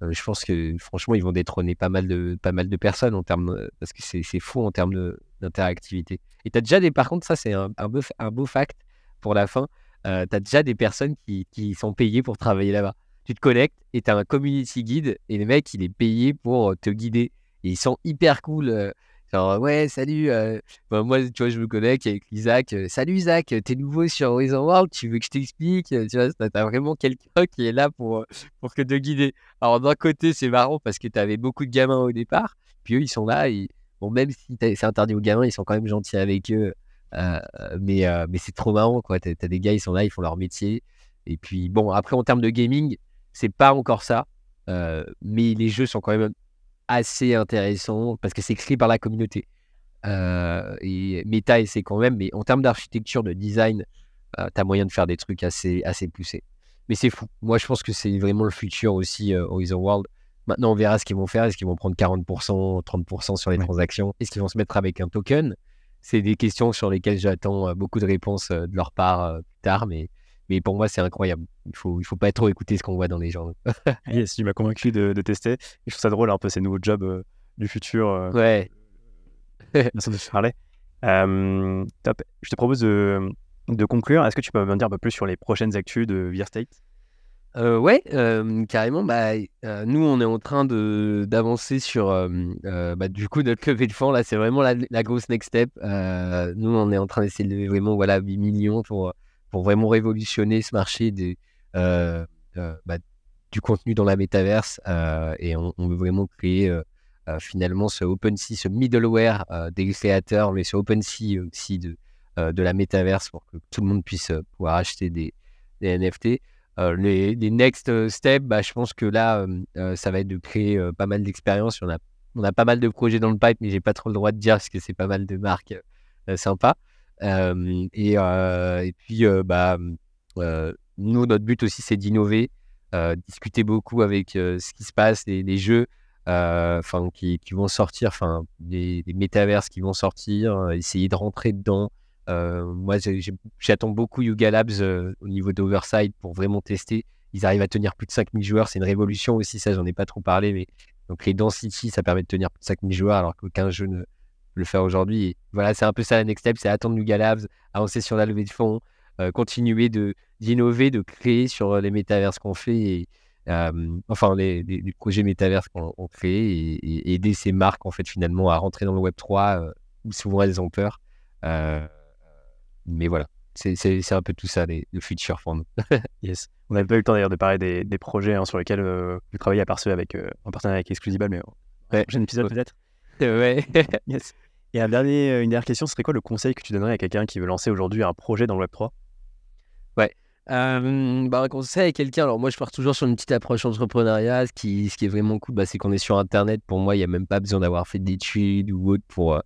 [SPEAKER 2] je pense que franchement, ils vont détrôner pas mal de, pas mal de personnes en termes, parce que c'est fou en termes d'interactivité. Et tu as déjà des, par contre, ça c'est un, un, beau, un beau fact pour la fin, tu as déjà des personnes qui, sont payées pour travailler là-bas. Tu te connectes et tu as un community guide et le mec, il est payé pour te guider. Ils sont hyper cool. Genre, ouais, salut. Euh, moi, tu vois, je me connecte avec Isaac. Euh, salut Isaac, t'es nouveau sur Horizon World, tu veux que je t'explique Tu vois, t'as vraiment quelqu'un qui est là pour, pour te guider. Alors, d'un côté, c'est marrant parce que t'avais beaucoup de gamins au départ. Puis eux, ils sont là. Et, bon, même si c'est interdit aux gamins, ils sont quand même gentils avec eux. Euh, mais mais c'est trop marrant, quoi. T'as as des gars, ils sont là, ils font leur métier. Et puis, bon, après, en termes de gaming, c'est pas encore ça. mais les jeux sont quand même assez intéressant parce que c'est écrit par la communauté. Euh, et Meta c'est quand même, mais en termes d'architecture, de design, euh, tu as moyen de faire des trucs assez, assez poussés. Mais c'est fou. Moi, je pense que c'est vraiment le futur aussi, euh, Horizon World. Maintenant, on verra ce qu'ils vont faire. Est-ce qu'ils vont prendre 40%, 30% sur les transactions? Est-ce qu'ils vont se mettre avec un token? C'est des questions sur lesquelles j'attends beaucoup de réponses de leur part plus tard, mais mais pour moi, c'est incroyable. Il faut, il faut pas trop écouter ce qu'on voit dans les gens.
[SPEAKER 3] yes, tu m'as convaincu de, de, tester. Je trouve ça drôle, un peu ces nouveaux jobs euh, du futur. Euh,
[SPEAKER 2] ouais.
[SPEAKER 3] Merci de parler. Euh, top. Je te propose de, de conclure. Est-ce que tu peux me dire un peu plus sur les prochaines actus de VR State
[SPEAKER 2] euh, ouais, carrément. Bah, nous, on est en train de d'avancer sur bah, du coup notre levée de fonds. Là, c'est vraiment la, grosse next step. nous, on est en train d'essayer de lever vraiment voilà 8 millions pour pour vraiment révolutionner ce marché bah, du contenu dans la métaverse. Et on, veut vraiment créer finalement ce OpenSea, ce middleware des créateurs, mais ce OpenSea aussi de, de la métaverse pour que tout le monde puisse pouvoir acheter des NFT. Les, les, next steps, bah, je pense que là, ça va être de créer pas mal d'expériences. On a, pas mal de projets dans le pipe, mais j'ai pas trop le droit de dire parce que c'est pas mal de marques sympas et, puis, bah, nous, notre but aussi, c'est d'innover, discuter beaucoup avec ce qui se passe, les, jeux qui, qui, vont sortir, enfin des, métaverses qui vont sortir, essayer de rentrer dedans. Moi, j'attends beaucoup Yuga Labs au niveau d'Oversight pour vraiment tester. Ils arrivent à tenir plus de 5000 joueurs. C'est une révolution aussi, ça, j'en ai pas trop parlé. Mais donc, les Density, ça permet de tenir plus de 5000 joueurs alors qu'aucun jeu ne, le faire aujourd'hui. voilà, c'est un peu ça la next step, c'est attendre Nuga Labs, avancer sur la levée de fonds, euh, continuer d'innover, de créer sur euh, les métaverses qu'on fait, et, euh, enfin les, projets métaverses qu'on crée et, aider ces marques en fait finalement à rentrer dans le Web 3 où souvent elles ont peur. Mais voilà, c'est un peu tout ça, les, le future for
[SPEAKER 3] yes. On n'avait pas eu le temps d'ailleurs de parler des, des projets hein, sur lesquels vous travaillez à part ceux avec, en partenariat avec Exclusible, mais ouais. prochain épisode peut-être.
[SPEAKER 2] Ouais.
[SPEAKER 3] yes. Et un dernier, une dernière question, ce serait quoi le conseil que tu donnerais à quelqu'un qui veut lancer aujourd'hui un projet dans le Web3
[SPEAKER 2] Ouais, Euh, bah, un conseil à quelqu'un, alors moi je pars toujours sur une petite approche entrepreneuriat. Ce qui, ce qui est vraiment cool, bah, c'est qu'on est sur Internet. Pour moi, il n'y a même pas besoin d'avoir fait d'études ou autre pour euh,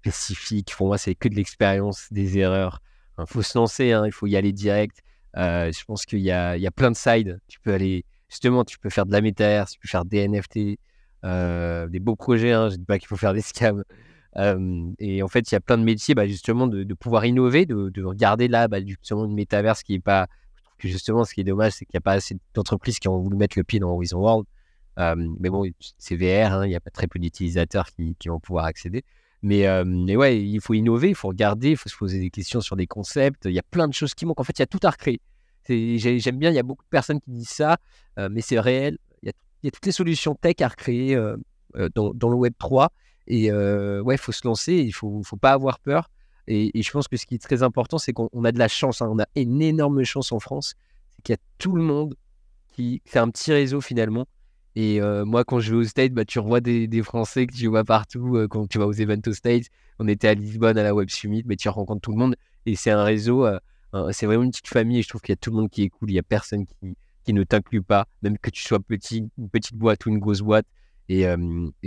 [SPEAKER 2] spécifique. Pour moi, c'est que de l'expérience, des erreurs. Il faut se lancer, hein, il faut y aller direct. Euh, je pense qu'il y y a plein de sides. Tu peux aller, justement, tu peux faire de la métaverse, tu peux faire des NFT, des beaux projets. Hein, je ne dis pas qu'il faut faire des scams. et en fait, il y a plein de métiers, bah, justement, de, pouvoir innover, de, de regarder là, bah, justement, une métaverse qui n'est pas que justement, ce qui est dommage, c'est qu'il n'y a pas assez d'entreprises qui ont voulu mettre le pied dans Horizon World. Euh, mais bon, c'est VR, hein, il y a pas très peu d'utilisateurs qui, vont pouvoir accéder. Mais, euh, mais, ouais, il faut innover, il faut regarder, il faut se poser des questions sur des concepts. Il y a plein de choses qui manquent. En fait, il y a tout à recréer. J'aime bien, il y a beaucoup de personnes qui disent ça, euh, mais c'est réel. Il y, a, toutes les solutions tech à recréer dans, dans, le Web 3. Et ouais, il faut se lancer, il ne faut, faut pas avoir peur. Et, je pense que ce qui est très important, c'est qu'on a de la chance. Hein. On a une énorme chance en France. C'est qu'il y a tout le monde qui fait un petit réseau finalement. Et moi, quand je vais aux States, bah, tu revois des, Français que tu vois partout. Quand tu vas aux Events States, on était à Lisbonne à la Web Summit, mais tu rencontres tout le monde. Et c'est un réseau, c'est vraiment une petite famille. Et je trouve qu'il y a tout le monde qui est cool. Il n'y a personne qui, ne t'inclut pas, même que tu sois une petite boîte ou une grosse boîte. Et,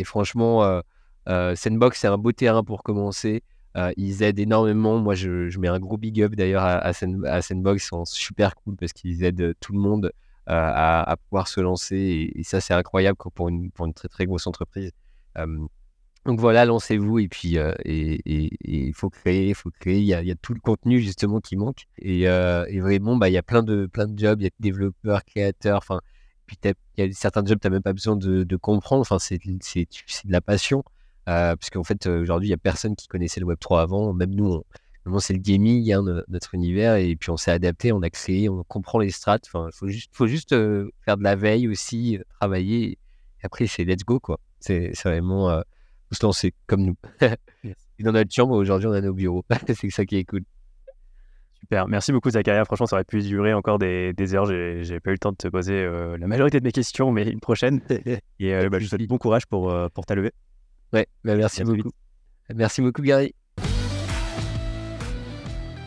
[SPEAKER 2] franchement, Sandbox, c'est un beau terrain pour commencer. Ils aident énormément. Moi, je, mets un gros big up d'ailleurs à, Sandbox. Ils sont super cool parce qu'ils aident tout le monde euh, à, pouvoir se lancer. Et, ça, c'est incroyable pour une, très, très grosse entreprise. donc voilà, lancez-vous et puis il faut créer, il faut créer. Il y, a, tout le contenu justement qui manque et, vraiment, bah, il y a plein de, plein de jobs. Il y a développeurs, créateurs. Enfin, puis il y a certains jobs, tu n'as même pas besoin de, comprendre. Enfin, c'est de la passion. Euh, parce fait, aujourd'hui, il n'y a personne qui connaissait le Web3 avant. Même nous, c'est le gaming, hein, notre univers, et puis on s'est adapté, on a créé, on comprend les strats. Enfin, il faut juste, faut juste faire de la veille aussi, travailler. Et après, c'est let's go, quoi. C'est vraiment euh, se lancer comme nous. et dans notre chambre, aujourd'hui, on a nos bureaux. c'est ça qui est cool.
[SPEAKER 3] Super, merci beaucoup Zakaria. Franchement, ça aurait pu durer encore des, des heures. J'ai pas eu le temps de te poser la majorité de mes questions, mais une prochaine. Et bah, je vous souhaite bon courage pour, pour ta levée.
[SPEAKER 2] Ouais, bah, merci beaucoup. Merci beaucoup, Gary.